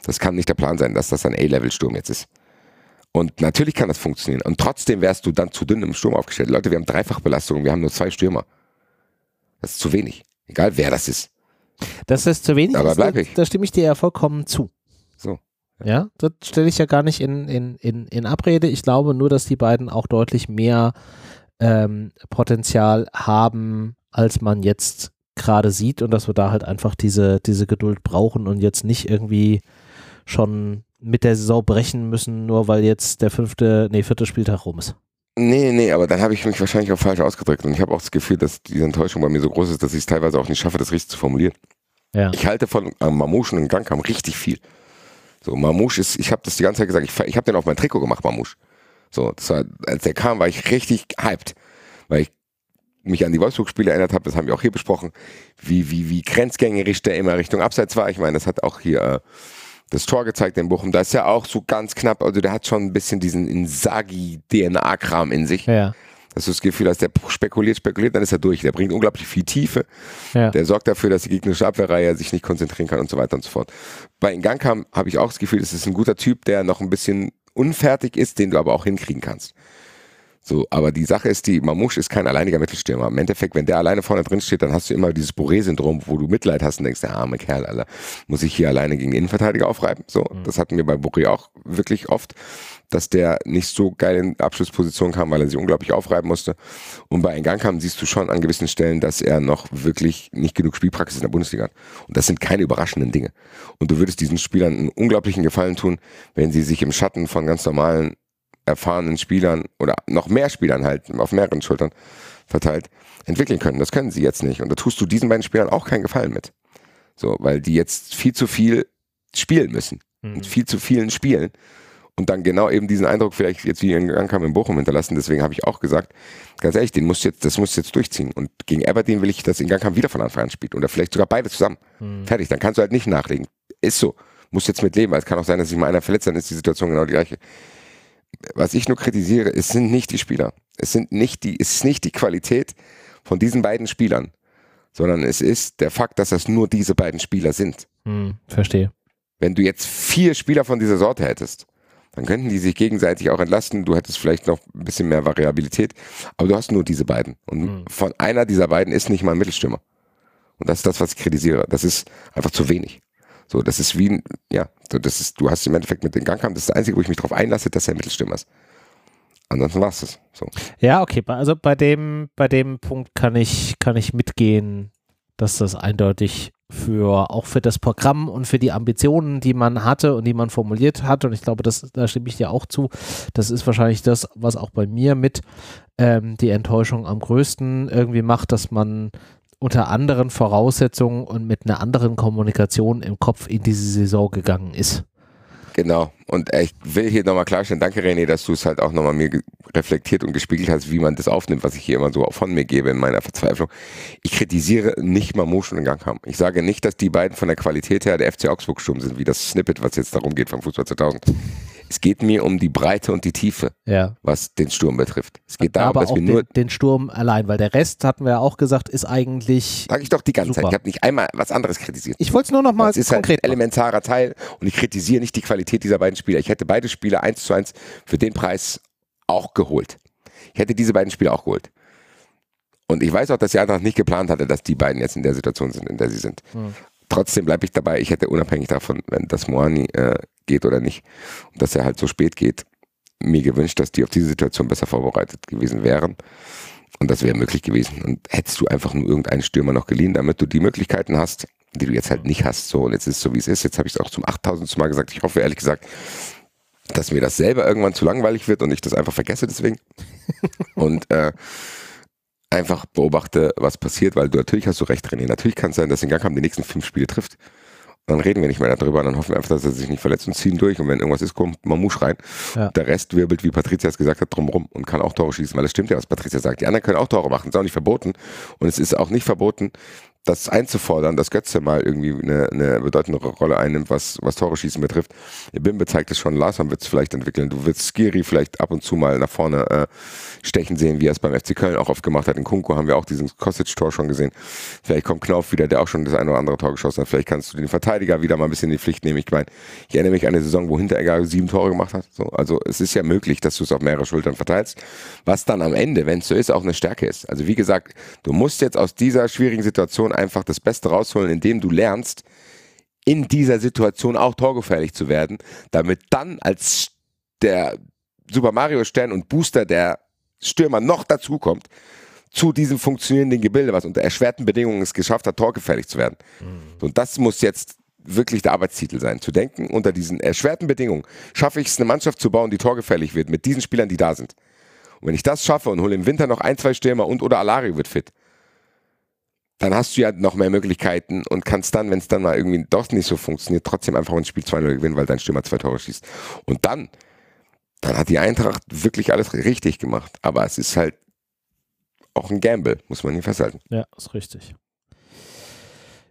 Speaker 2: Das kann nicht der Plan sein, dass das ein A-Level-Sturm jetzt ist. Und natürlich kann das funktionieren. Und trotzdem wärst du dann zu dünn im Sturm aufgestellt. Leute, wir haben Dreifachbelastung, wir haben nur zwei Stürmer. Das ist zu wenig. Egal wer das ist.
Speaker 1: Das ist zu wenig.
Speaker 2: Aber bleib ich.
Speaker 1: Da stimme ich dir ja vollkommen zu. Ja, das stelle ich ja gar nicht in, in, in, in Abrede. Ich glaube nur, dass die beiden auch deutlich mehr ähm, Potenzial haben, als man jetzt gerade sieht und dass wir da halt einfach diese, diese Geduld brauchen und jetzt nicht irgendwie schon mit der Saison brechen müssen, nur weil jetzt der fünfte, nee, vierte Spieltag rum ist.
Speaker 2: Nee, nee, aber dann habe ich mich wahrscheinlich auch falsch ausgedrückt und ich habe auch das Gefühl, dass diese Enttäuschung bei mir so groß ist, dass ich es teilweise auch nicht schaffe, das richtig zu formulieren.
Speaker 1: Ja.
Speaker 2: Ich halte von Mamouche und Gangkam richtig viel. So, Mamouche ist, ich habe das die ganze Zeit gesagt, ich, ich habe den auf mein Trikot gemacht, Mamouche. So, war, als der kam, war ich richtig hyped, weil ich mich an die Wolfsburg-Spiele erinnert habe, das haben wir auch hier besprochen, wie, wie, wie grenzgängerisch der immer Richtung Abseits war. Ich meine, das hat auch hier äh, das Tor gezeigt in Bochum. Da ist ja auch so ganz knapp, also der hat schon ein bisschen diesen Insagi-DNA-Kram in sich.
Speaker 1: Ja.
Speaker 2: Dass du das Gefühl hast, der spekuliert, spekuliert, dann ist er durch. Der bringt unglaublich viel Tiefe. Ja. Der sorgt dafür, dass die gegnerische Abwehrreihe sich nicht konzentrieren kann und so weiter und so fort. Bei Ngang habe ich auch das Gefühl, das ist ein guter Typ, der noch ein bisschen unfertig ist, den du aber auch hinkriegen kannst. So, aber die Sache ist, die Mamouche ist kein alleiniger Mittelstürmer. Im Endeffekt, wenn der alleine vorne drin steht, dann hast du immer dieses Boré-Syndrom, wo du Mitleid hast und denkst, der arme Kerl, Alter, muss ich hier alleine gegen den Innenverteidiger aufreiben. So, mhm. das hatten wir bei Boré auch wirklich oft, dass der nicht so geil in Abschlussposition kam, weil er sich unglaublich aufreiben musste. Und bei Engang siehst du schon an gewissen Stellen, dass er noch wirklich nicht genug Spielpraxis in der Bundesliga hat. Und das sind keine überraschenden Dinge. Und du würdest diesen Spielern einen unglaublichen Gefallen tun, wenn sie sich im Schatten von ganz normalen erfahrenen Spielern oder noch mehr Spielern halt auf mehreren Schultern verteilt entwickeln können. Das können sie jetzt nicht. Und da tust du diesen beiden Spielern auch keinen Gefallen mit. So, weil die jetzt viel zu viel spielen müssen. Mhm. Und viel zu vielen spielen. Und dann genau eben diesen Eindruck vielleicht jetzt wie in Ankam in Bochum hinterlassen. Deswegen habe ich auch gesagt, ganz ehrlich, den muss jetzt, das muss jetzt durchziehen. Und gegen Aberdeen will ich, dass Ingankam wieder von Anfang an spielt. Oder vielleicht sogar beide zusammen. Mhm. Fertig. Dann kannst du halt nicht nachlegen. Ist so. Muss jetzt mit leben, weil es kann auch sein, dass sich mal einer verletzt, dann ist die Situation genau die gleiche was ich nur kritisiere, es sind nicht die Spieler. Es sind nicht die, es ist nicht die Qualität von diesen beiden Spielern, sondern es ist der Fakt, dass das nur diese beiden Spieler sind.
Speaker 1: Hm, verstehe.
Speaker 2: Wenn du jetzt vier Spieler von dieser Sorte hättest, dann könnten die sich gegenseitig auch entlasten. Du hättest vielleicht noch ein bisschen mehr Variabilität, aber du hast nur diese beiden. Und hm. von einer dieser beiden ist nicht mal ein Mittelstürmer. Und das ist das, was ich kritisiere. Das ist einfach zu wenig. So, das ist wie, ja, so, das ist, du hast im Endeffekt mit dem Gangkampf, das ist das Einzige, wo ich mich darauf einlasse, dass er Mittelstürmer ist. Ansonsten war es das. So.
Speaker 1: Ja, okay, also bei dem, bei dem Punkt kann ich, kann ich mitgehen, dass das eindeutig für auch für das Programm und für die Ambitionen, die man hatte und die man formuliert hat. Und ich glaube, das, da stimme ich dir auch zu. Das ist wahrscheinlich das, was auch bei mir mit ähm, die Enttäuschung am größten irgendwie macht, dass man unter anderen Voraussetzungen und mit einer anderen Kommunikation im Kopf in diese Saison gegangen ist.
Speaker 2: Genau. Und ich will hier nochmal klarstellen, danke René, dass du es halt auch nochmal mir reflektiert und gespiegelt hast, wie man das aufnimmt, was ich hier immer so von mir gebe in meiner Verzweiflung. Ich kritisiere nicht Mamouche und Gang haben. Ich sage nicht, dass die beiden von der Qualität her der FC Augsburg Sturm sind, wie das Snippet, was jetzt darum geht vom Fußball 2000. Es geht mir um die Breite und die Tiefe,
Speaker 1: ja.
Speaker 2: was den Sturm betrifft. Es geht darum,
Speaker 1: Aber
Speaker 2: dass
Speaker 1: auch
Speaker 2: wir nur.
Speaker 1: den, Sturm allein, weil der Rest, hatten wir ja auch gesagt, ist eigentlich.
Speaker 2: Sag ich doch die ganze
Speaker 1: Super.
Speaker 2: Zeit. Ich habe nicht einmal was anderes kritisiert.
Speaker 1: Ich wollte es nur noch mal
Speaker 2: Das ist halt ein
Speaker 1: konkret machen.
Speaker 2: elementarer Teil und ich kritisiere nicht die Qualität dieser beiden Spieler. Ich hätte beide Spieler eins zu eins für den Preis auch geholt. Ich hätte diese beiden Spieler auch geholt. Und ich weiß auch, dass die Eintracht nicht geplant hatte, dass die beiden jetzt in der Situation sind, in der sie sind.
Speaker 1: Hm.
Speaker 2: Trotzdem bleibe ich dabei, ich hätte unabhängig davon, wenn das Moani äh, geht oder nicht, und dass er halt so spät geht, mir gewünscht, dass die auf diese Situation besser vorbereitet gewesen wären. Und das wäre möglich gewesen. Und hättest du einfach nur irgendeinen Stürmer noch geliehen, damit du die Möglichkeiten hast, die du jetzt halt nicht hast. So, und jetzt ist es so, wie es ist. Jetzt habe ich es auch zum 8000. Mal gesagt. Ich hoffe, ehrlich gesagt, dass mir das selber irgendwann zu langweilig wird und ich das einfach vergesse deswegen. *laughs* und äh, einfach beobachte, was passiert, weil du natürlich hast du recht, René. Natürlich kann es sein, dass in Gang haben die nächsten fünf Spiele trifft. Und dann reden wir nicht mehr darüber, dann hoffen wir einfach, dass er sich nicht verletzt und ziehen durch. Und wenn irgendwas ist, kommt Mamouche rein.
Speaker 1: Ja.
Speaker 2: Der Rest wirbelt, wie Patricia es gesagt hat, drumrum und kann auch Tore schießen, weil das stimmt ja, was Patricia sagt. Die anderen können auch Tore machen, ist auch nicht verboten. Und es ist auch nicht verboten, das einzufordern, dass Götze mal irgendwie eine, eine bedeutendere Rolle einnimmt, was, was Tore schießen betrifft. Bimbe zeigt es schon, Larsson wird es vielleicht entwickeln. Du wirst Skiri vielleicht ab und zu mal nach vorne äh, stechen sehen, wie er es beim FC Köln auch oft gemacht hat. In Kunko haben wir auch diesen Kostic-Tor schon gesehen. Vielleicht kommt Knauf wieder, der auch schon das eine oder andere Tor geschossen hat. Vielleicht kannst du den Verteidiger wieder mal ein bisschen in die Pflicht nehmen. Ich meine, ich erinnere mich an eine Saison, wo Hinteregger sieben Tore gemacht hat. So, also es ist ja möglich, dass du es auf mehrere Schultern verteilst, was dann am Ende, wenn es so ist, auch eine Stärke ist. Also wie gesagt, du musst jetzt aus dieser schwierigen Situation einfach das Beste rausholen, indem du lernst, in dieser Situation auch torgefährlich zu werden, damit dann als der Super Mario Stern und Booster der Stürmer noch dazukommt, zu diesem funktionierenden Gebilde, was unter erschwerten Bedingungen es geschafft hat, torgefährlich zu werden. Und das muss jetzt wirklich der Arbeitstitel sein, zu denken, unter diesen erschwerten Bedingungen schaffe ich es, eine Mannschaft zu bauen, die torgefährlich wird, mit diesen Spielern, die da sind. Und wenn ich das schaffe und hole im Winter noch ein, zwei Stürmer und oder Alario wird fit, dann hast du ja noch mehr Möglichkeiten und kannst dann, wenn es dann mal irgendwie doch nicht so funktioniert, trotzdem einfach ein Spiel 2-0 gewinnen, weil dein Stürmer zwei Tore schießt. Und dann, dann hat die Eintracht wirklich alles richtig gemacht. Aber es ist halt auch ein Gamble, muss man nicht festhalten.
Speaker 1: Ja, ist richtig.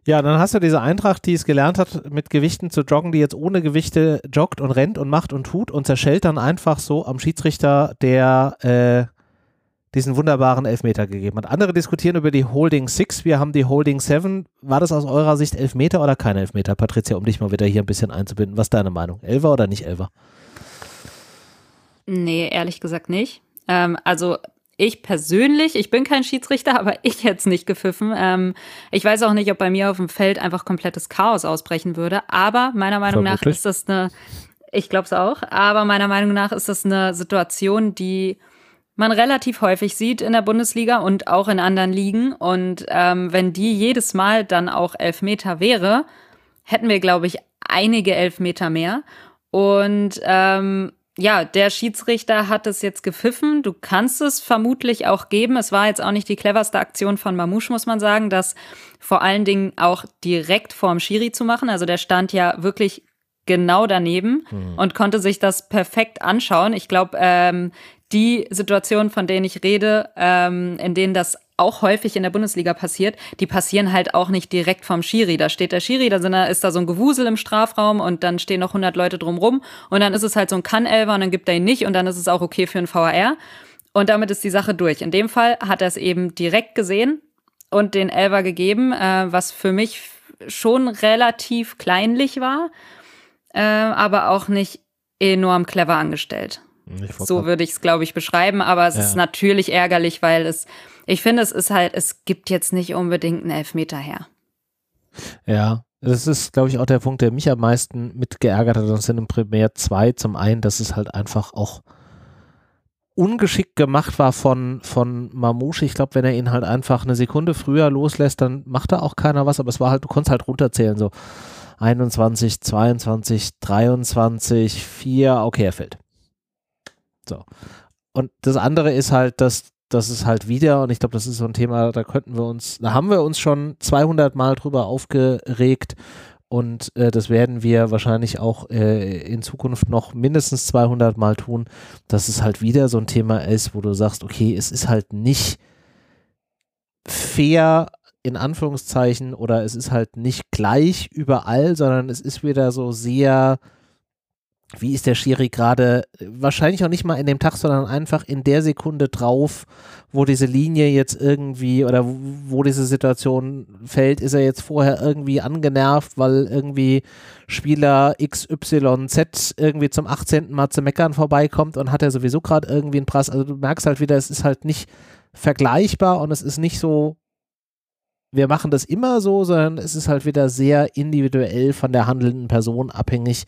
Speaker 1: Ja, dann hast du diese Eintracht, die es gelernt hat, mit Gewichten zu joggen, die jetzt ohne Gewichte joggt und rennt und macht und tut und zerschellt dann einfach so am Schiedsrichter, der äh, diesen wunderbaren Elfmeter gegeben hat. Andere diskutieren über die Holding Six, wir haben die Holding Seven. War das aus eurer Sicht Elfmeter oder kein Elfmeter? Patricia, um dich mal wieder hier ein bisschen einzubinden. Was ist deine Meinung? Elfer oder nicht Elfer?
Speaker 3: Nee, ehrlich gesagt nicht. Ähm, also ich persönlich, ich bin kein Schiedsrichter, *laughs* aber ich hätte es nicht gepfiffen. Ähm, ich weiß auch nicht, ob bei mir auf dem Feld einfach komplettes Chaos ausbrechen würde. Aber meiner Meinung nach
Speaker 1: Vermutlich.
Speaker 3: ist das eine, ich glaube es auch, aber meiner Meinung nach ist das eine Situation, die man relativ häufig sieht in der Bundesliga und auch in anderen Ligen. Und ähm, wenn die jedes Mal dann auch Elfmeter wäre, hätten wir, glaube ich, einige Elfmeter mehr. Und ähm, ja, der Schiedsrichter hat es jetzt gepfiffen. Du kannst es vermutlich auch geben. Es war jetzt auch nicht die cleverste Aktion von Mamouche, muss man sagen, das vor allen Dingen auch direkt vorm Schiri zu machen. Also der stand ja wirklich genau daneben und konnte sich das perfekt anschauen. Ich glaube, ähm, die Situationen, von denen ich rede, ähm, in denen das auch häufig in der Bundesliga passiert, die passieren halt auch nicht direkt vom Schiri. Da steht der Schiri, da sind, ist da so ein Gewusel im Strafraum und dann stehen noch 100 Leute drumrum und dann ist es halt so ein Kann-Elfer und dann gibt er ihn nicht und dann ist es auch okay für einen VAR und damit ist die Sache durch. In dem Fall hat er es eben direkt gesehen und den Elfer gegeben, äh, was für mich schon relativ kleinlich war, äh, aber auch nicht enorm clever angestellt. So würde ich es, glaube ich, beschreiben. Aber es
Speaker 1: Ja.
Speaker 3: ist natürlich ärgerlich, weil es, ich finde, es ist halt, es gibt jetzt nicht unbedingt einen Elfmeter her.
Speaker 1: Ja, das ist, glaube ich, auch der Punkt, der mich am meisten mitgeärgert hat. Das sind im Primär zwei. Zum einen, dass es halt einfach auch ungeschickt gemacht war von, von Mamouche. Ich glaube, wenn er ihn halt einfach eine Sekunde früher loslässt, dann macht da auch keiner was. Aber es war halt, du konntest halt runterzählen, so 21, 22, 23, 4, okay, er fällt. So. Und das andere ist halt, dass das ist halt wieder, und ich glaube, das ist so ein Thema, da könnten wir uns, da haben wir uns schon 200 Mal drüber aufgeregt und äh, das werden wir wahrscheinlich auch äh, in Zukunft noch mindestens 200 Mal tun, dass es halt wieder so ein Thema ist, wo du sagst, okay, es ist halt nicht fair in Anführungszeichen oder es ist halt nicht gleich überall, sondern es ist wieder so sehr wie ist der Schiri gerade, wahrscheinlich auch nicht mal in dem Tag, sondern einfach in der Sekunde drauf, wo diese Linie jetzt irgendwie oder wo diese Situation fällt, ist er jetzt vorher irgendwie angenervt, weil irgendwie Spieler XYZ irgendwie zum 18. Mal zu meckern vorbeikommt und hat er sowieso gerade irgendwie einen Prass. Also du merkst halt wieder, es ist halt nicht vergleichbar und es ist nicht so, wir machen das immer so, sondern es ist halt wieder sehr individuell von der handelnden Person abhängig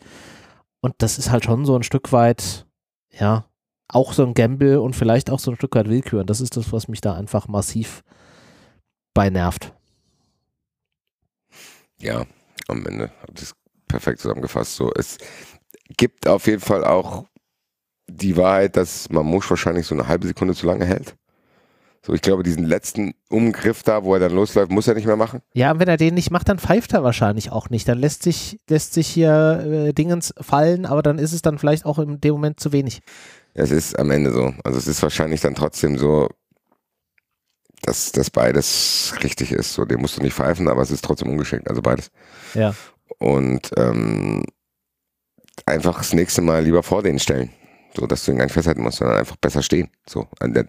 Speaker 1: und das ist halt schon so ein Stück weit, ja, auch so ein Gamble und vielleicht auch so ein Stück weit Willkür. Und das ist das, was mich da einfach massiv bei nervt.
Speaker 2: Ja, am Ende hat es perfekt zusammengefasst. So, es gibt auf jeden Fall auch die Wahrheit, dass Mamouche wahrscheinlich so eine halbe Sekunde zu lange hält. So, ich glaube, diesen letzten Umgriff da, wo er dann losläuft, muss er nicht mehr machen.
Speaker 1: Ja, und wenn er den nicht macht, dann pfeift er wahrscheinlich auch nicht. Dann lässt sich, lässt sich hier äh, Dingens fallen, aber dann ist es dann vielleicht auch in dem Moment zu wenig.
Speaker 2: Es ist am Ende so. Also es ist wahrscheinlich dann trotzdem so, dass das beides richtig ist. So, den musst du nicht pfeifen, aber es ist trotzdem ungeschickt. Also beides.
Speaker 1: Ja.
Speaker 2: Und ähm, einfach das nächste Mal lieber vor denen stellen. So, dass du ihn gar nicht festhalten musst, sondern einfach besser stehen. So, an der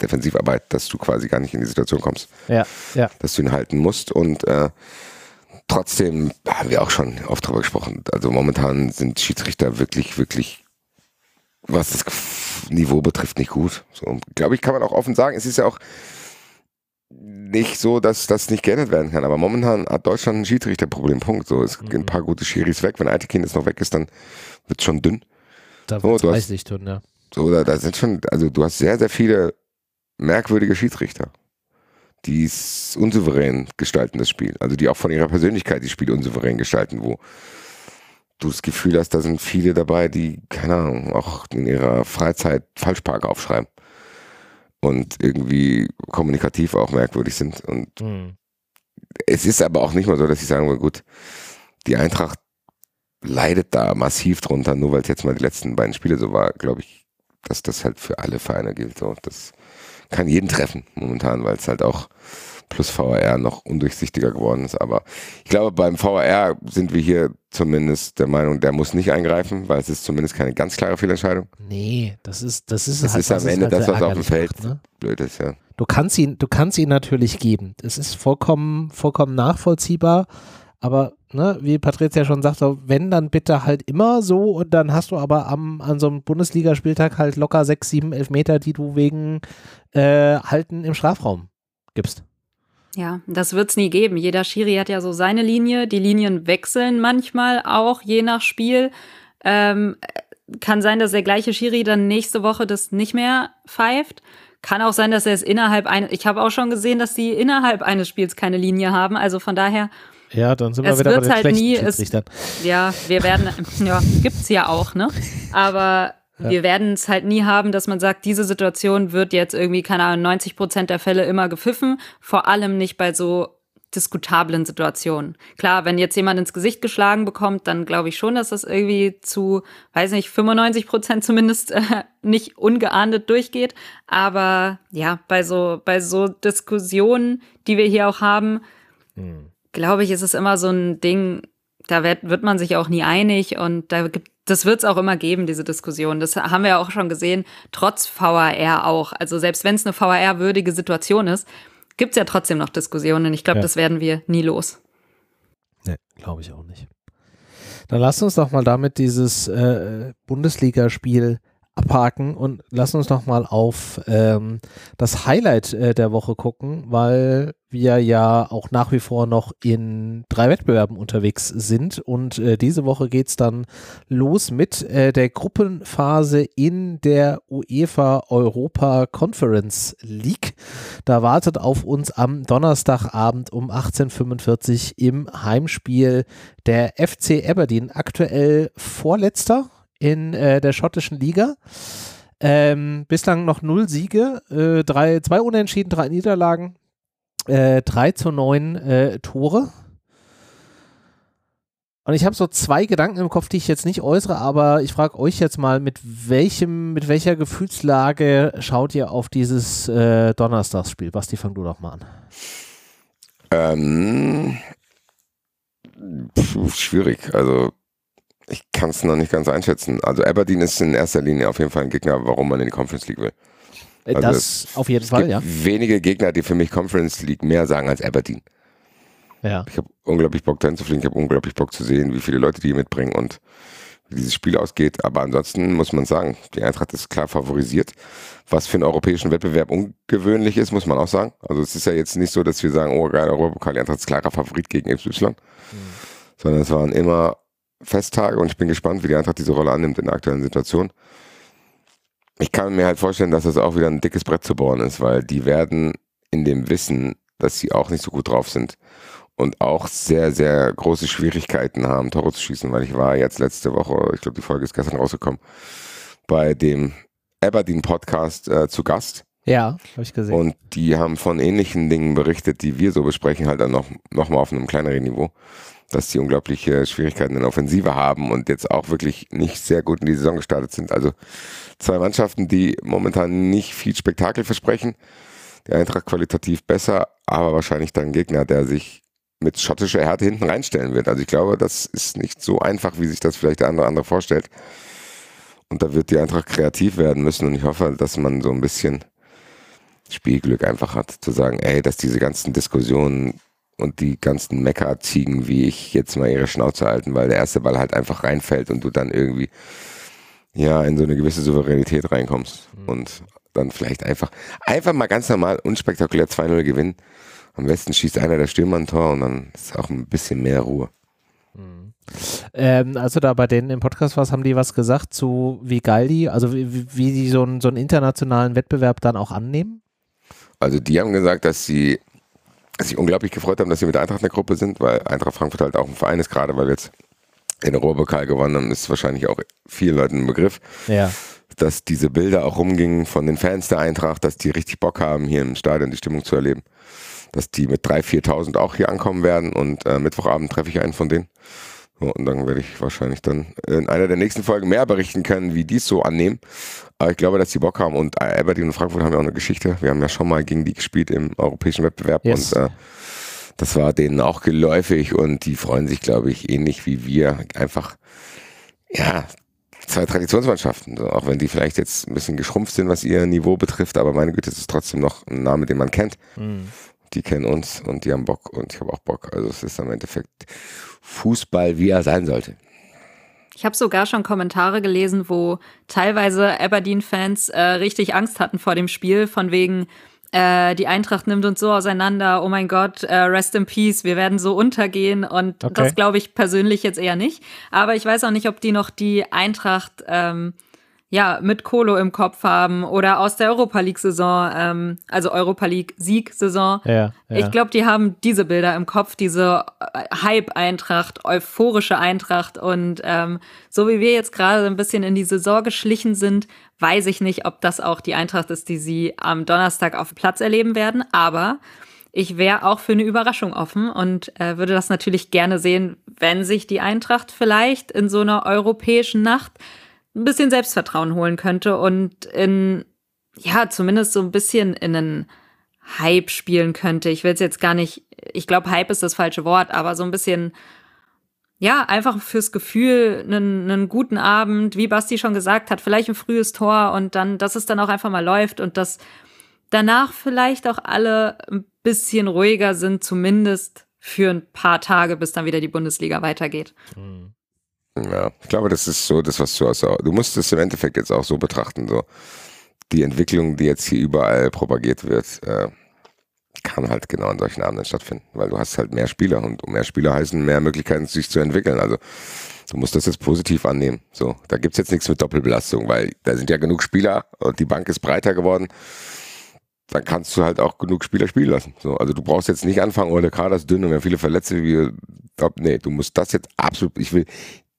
Speaker 2: Defensivarbeit, dass du quasi gar nicht in die Situation kommst.
Speaker 1: Ja, ja.
Speaker 2: Dass du ihn halten musst und äh, trotzdem haben wir auch schon oft drüber gesprochen. Also momentan sind Schiedsrichter wirklich, wirklich, was das Niveau betrifft, nicht gut. So, glaube ich, kann man auch offen sagen. Es ist ja auch nicht so, dass das nicht geändert werden kann. Aber momentan hat Deutschland ein Schiedsrichterproblem. Punkt. So, es mhm. gehen ein paar gute Schiris weg. Wenn Eitekin jetzt noch weg ist, dann wird es schon dünn.
Speaker 1: Da wird es so, reichlich dünn, ja.
Speaker 2: So, da, da sind schon, also du hast sehr, sehr viele merkwürdige Schiedsrichter, die es unsouverän gestalten, das Spiel. Also die auch von ihrer Persönlichkeit das Spiel unsouverän gestalten, wo du das Gefühl hast, da sind viele dabei, die, keine Ahnung, auch in ihrer Freizeit Falschpark aufschreiben. Und irgendwie kommunikativ auch merkwürdig sind. Und mhm. es ist aber auch nicht mal so, dass ich sagen will, gut, die Eintracht leidet da massiv drunter, nur weil es jetzt mal die letzten beiden Spiele so war, glaube ich, dass das halt für alle Vereine gilt. So. Das kann jeden treffen momentan, weil es halt auch plus VAR noch undurchsichtiger geworden ist. Aber ich glaube, beim VAR sind wir hier zumindest der Meinung, der muss nicht eingreifen, weil es ist zumindest keine ganz klare Fehlentscheidung.
Speaker 1: Nee, das ist, das ist
Speaker 2: das
Speaker 1: halt,
Speaker 2: ist am Ende
Speaker 1: halt
Speaker 2: das, was auf dem Feld
Speaker 1: macht, ne?
Speaker 2: blöd ist, ja.
Speaker 1: Du kannst ihn, du kannst ihn natürlich geben. Es ist vollkommen, vollkommen nachvollziehbar. Aber ne, wie Patricia schon sagte, wenn dann bitte halt immer so und dann hast du aber am, an so einem Bundesligaspieltag halt locker sechs, sieben, elf Meter, die du wegen äh, Halten im Strafraum gibst.
Speaker 3: Ja, das wird es nie geben. Jeder Schiri hat ja so seine Linie. Die Linien wechseln manchmal auch je nach Spiel. Ähm, kann sein, dass der gleiche Schiri dann nächste Woche das nicht mehr pfeift. Kann auch sein, dass er es innerhalb eines. Ich habe auch schon gesehen, dass die innerhalb eines Spiels keine Linie haben. Also von daher
Speaker 1: ja, dann sind wir wieder bei den halt nie, es,
Speaker 3: Ja, wir werden, *laughs* ja, gibt's ja auch, ne? Aber ja. wir werden es halt nie haben, dass man sagt, diese Situation wird jetzt irgendwie, keine Ahnung, 90 Prozent der Fälle immer gepfiffen. Vor allem nicht bei so diskutablen Situationen. Klar, wenn jetzt jemand ins Gesicht geschlagen bekommt, dann glaube ich schon, dass das irgendwie zu, weiß nicht, 95 Prozent zumindest äh, nicht ungeahndet durchgeht. Aber ja, bei so, bei so Diskussionen, die wir hier auch haben, hm glaube ich, ist es immer so ein Ding, da wird, wird man sich auch nie einig und da gibt das wird es auch immer geben, diese Diskussion. Das haben wir ja auch schon gesehen, trotz VAR auch. Also selbst wenn es eine VAR-würdige Situation ist, gibt es ja trotzdem noch Diskussionen. Ich glaube, ja. das werden wir nie los.
Speaker 1: Nee, glaube ich auch nicht. Dann lasst uns doch mal damit dieses äh, Bundesligaspiel abhaken und lass uns noch mal auf ähm, das Highlight äh, der Woche gucken, weil wir ja auch nach wie vor noch in drei Wettbewerben unterwegs sind und äh, diese Woche geht es dann los mit äh, der Gruppenphase in der UEFA Europa Conference League. Da wartet auf uns am Donnerstagabend um 18.45 im Heimspiel der FC Aberdeen, aktuell Vorletzter in äh, der schottischen Liga. Ähm, bislang noch null Siege, äh, drei, zwei Unentschieden, drei Niederlagen, äh, 3 zu 9 äh, Tore. Und ich habe so zwei Gedanken im Kopf, die ich jetzt nicht äußere, aber ich frage euch jetzt mal, mit welchem, mit welcher Gefühlslage schaut ihr auf dieses äh, Donnerstagsspiel? Basti, fang du doch mal an.
Speaker 2: Ähm, pf, schwierig. Also ich kann es noch nicht ganz einschätzen. Also Aberdeen ist in erster Linie auf jeden Fall ein Gegner, warum man in die Conference League will.
Speaker 1: Äh,
Speaker 2: Also
Speaker 1: das auf jeden
Speaker 2: Es
Speaker 1: Fall,
Speaker 2: gibt
Speaker 1: ja.
Speaker 2: wenige Gegner, die für mich Conference League mehr sagen als Aberdeen.
Speaker 1: ja.
Speaker 2: Ich habe unglaublich Bock dahin zu fliegen, ich habe unglaublich Bock zu sehen, wie viele Leute die hier mitbringen und wie dieses Spiel ausgeht. Aber ansonsten muss man sagen, die Eintracht ist klar favorisiert. Was für einen europäischen Wettbewerb ungewöhnlich ist, muss man auch sagen. Also es ist ja jetzt nicht so, dass wir sagen, oh geil, Europapokal, die Eintracht ist klarer Favorit gegen XY. Sondern es waren immer Festtage und ich bin gespannt, wie die Eintracht diese Rolle annimmt in der aktuellen Situation. Ich kann mir halt vorstellen, dass das auch wieder ein dickes Brett zu bohren ist, weil die werden in dem Wissen, dass sie auch nicht so gut drauf sind und auch sehr, sehr große Schwierigkeiten haben, Tore zu schießen, weil ich war jetzt letzte Woche, ich glaube, die Folge ist gestern rausgekommen, bei dem Aberdeen-Podcast äh, zu Gast.
Speaker 1: Ja, habe ich gesehen.
Speaker 2: Und die haben von ähnlichen Dingen berichtet, die wir so besprechen, halt dann noch, noch mal auf einem kleineren Niveau, dass die unglaubliche Schwierigkeiten in der Offensive haben und jetzt auch wirklich nicht sehr gut in die Saison gestartet sind. Also zwei Mannschaften, die momentan nicht viel Spektakel versprechen. Die Eintracht qualitativ besser, aber wahrscheinlich dann Gegner, der sich mit schottischer Härte hinten reinstellen wird. Also ich glaube, das ist nicht so einfach, wie sich das vielleicht der andere andere vorstellt. Und da wird die Eintracht kreativ werden müssen und ich hoffe, dass man so ein bisschen Spielglück einfach hat, zu sagen, ey, dass diese ganzen Diskussionen und die ganzen Meckerziegen, wie ich jetzt mal ihre Schnauze halten, weil der erste Ball halt einfach reinfällt und du dann irgendwie ja in so eine gewisse Souveränität reinkommst und dann vielleicht einfach einfach mal ganz normal unspektakulär 2-0 gewinnen. Am besten schießt einer der Stürmer ein Tor und dann ist auch ein bisschen mehr Ruhe.
Speaker 1: Ähm, also da bei denen im Podcast was, haben die was gesagt zu wie geil die, also wie, wie die so einen, so einen internationalen Wettbewerb dann auch annehmen?
Speaker 2: Also die haben gesagt, dass sie sich unglaublich gefreut haben, dass sie mit Eintracht in der Gruppe sind, weil Eintracht Frankfurt halt auch ein Verein ist, gerade weil wir jetzt den Ruhrpokal gewonnen haben, ist wahrscheinlich auch vielen Leuten ein Begriff,
Speaker 1: Ja.
Speaker 2: dass diese Bilder auch rumgingen von den Fans der Eintracht, dass die richtig Bock haben, hier im Stadion die Stimmung zu erleben. Dass die mit 3.000, 4.000 auch hier ankommen werden und äh, Mittwochabend treffe ich einen von denen. Und dann werde ich wahrscheinlich dann in einer der nächsten Folgen mehr berichten können, wie die es so annehmen. Aber ich glaube, dass die Bock haben und äh, Aberdeen und Frankfurt haben ja auch eine Geschichte. Wir haben ja schon mal gegen die gespielt im europäischen Wettbewerb
Speaker 1: Yes.
Speaker 2: und äh, das war denen auch geläufig und die freuen sich, glaube ich, ähnlich wie wir. Einfach, ja, zwei Traditionsmannschaften. Auch wenn die vielleicht jetzt ein bisschen geschrumpft sind, was ihr Niveau betrifft, aber meine Güte, es ist trotzdem noch ein Name, den man kennt.
Speaker 1: Mhm.
Speaker 2: Die kennen uns und die haben Bock und ich habe auch Bock. Also es ist im Endeffekt Fußball, wie er sein sollte.
Speaker 3: Ich habe sogar schon Kommentare gelesen, wo teilweise Aberdeen-Fans äh, richtig Angst hatten vor dem Spiel, von wegen, äh, die Eintracht nimmt uns so auseinander, oh mein Gott, äh, rest in peace, wir werden so untergehen. Und
Speaker 1: Okay.
Speaker 3: das glaube ich persönlich jetzt eher nicht. Aber ich weiß auch nicht, ob die noch die Eintracht ähm, ja, mit Kolo im Kopf haben oder aus der Europa League-Saison, ähm, also Europa League-Sieg-Saison.
Speaker 1: Ja, ja.
Speaker 3: Ich glaube, die haben diese Bilder im Kopf, diese äh, Hype-Eintracht, euphorische Eintracht. Und ähm, so wie wir jetzt gerade ein bisschen in die Saison geschlichen sind, weiß ich nicht, ob das auch die Eintracht ist, die sie am Donnerstag auf dem Platz erleben werden. Aber ich wäre auch für eine Überraschung offen und äh, würde das natürlich gerne sehen, wenn sich die Eintracht vielleicht in so einer europäischen Nacht ein bisschen Selbstvertrauen holen könnte und in, ja, zumindest so ein bisschen in einen Hype spielen könnte. Ich will es jetzt gar nicht, ich glaube, Hype ist das falsche Wort, aber so ein bisschen, ja, einfach fürs Gefühl, einen, einen guten Abend, wie Basti schon gesagt hat, vielleicht ein frühes Tor und dann, dass es dann auch einfach mal läuft und dass danach vielleicht auch alle ein bisschen ruhiger sind, zumindest für ein paar Tage, bis dann wieder die Bundesliga weitergeht.
Speaker 2: Ja, ich glaube, das ist so das, was du hast. Du musst es im Endeffekt jetzt auch so betrachten. So die Entwicklung, die jetzt hier überall propagiert wird, äh, kann halt genau an solchen Abenden stattfinden, weil du hast halt mehr Spieler und mehr Spieler heißen mehr Möglichkeiten, sich zu entwickeln. Also du musst das jetzt positiv annehmen. So, da gibt's jetzt nichts mit Doppelbelastung, weil da sind ja genug Spieler und die Bank ist breiter geworden. Dann kannst du halt auch genug Spieler spielen lassen. So, also du brauchst jetzt nicht anfangen, oh, der Kader ist dünn und wir haben viele Verletzte. Wir, glaub, nee, du musst das jetzt absolut, ich will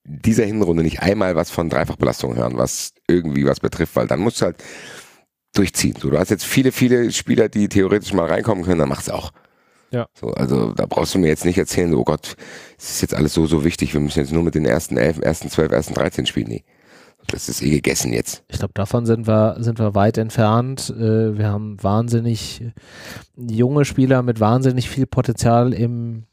Speaker 2: dieser Hinrunde nicht einmal was von Dreifachbelastung hören, was irgendwie was betrifft, weil dann musst du halt durchziehen. So, du hast jetzt viele, viele Spieler, die theoretisch mal reinkommen können, dann mach's auch.
Speaker 1: Ja.
Speaker 2: So, also da brauchst du mir jetzt nicht erzählen, so, oh Gott, es ist jetzt alles so, so wichtig, wir müssen jetzt nur mit den ersten elf, ersten zwölf, ersten 13 spielen. Nee. Das ist eh gegessen jetzt.
Speaker 1: Ich glaube, davon sind wir, sind wir weit entfernt. Äh, wir haben wahnsinnig junge Spieler mit wahnsinnig viel Potenzial im,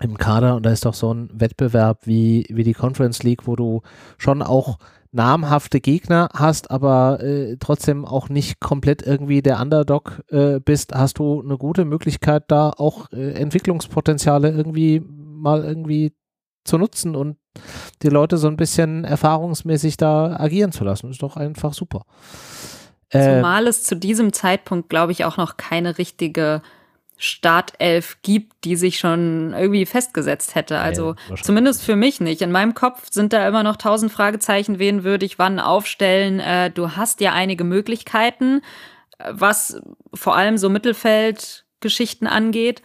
Speaker 1: im Kader und da ist doch so ein Wettbewerb wie, wie die Conference League, wo du schon auch namhafte Gegner hast, aber äh, trotzdem auch nicht komplett irgendwie der Underdog äh, bist, hast du eine gute Möglichkeit, da auch äh, Entwicklungspotenziale irgendwie mal irgendwie zu nutzen und die Leute so ein bisschen erfahrungsmäßig da agieren zu lassen. Ist doch einfach super.
Speaker 3: Zumal es zu diesem Zeitpunkt, glaube ich, auch noch keine richtige Startelf gibt, die sich schon irgendwie festgesetzt hätte. Also ja, zumindest für mich nicht. In meinem Kopf sind da immer noch tausend Fragezeichen, wen würde ich wann aufstellen. Äh, du hast ja einige Möglichkeiten, was vor allem so Mittelfeldgeschichten angeht.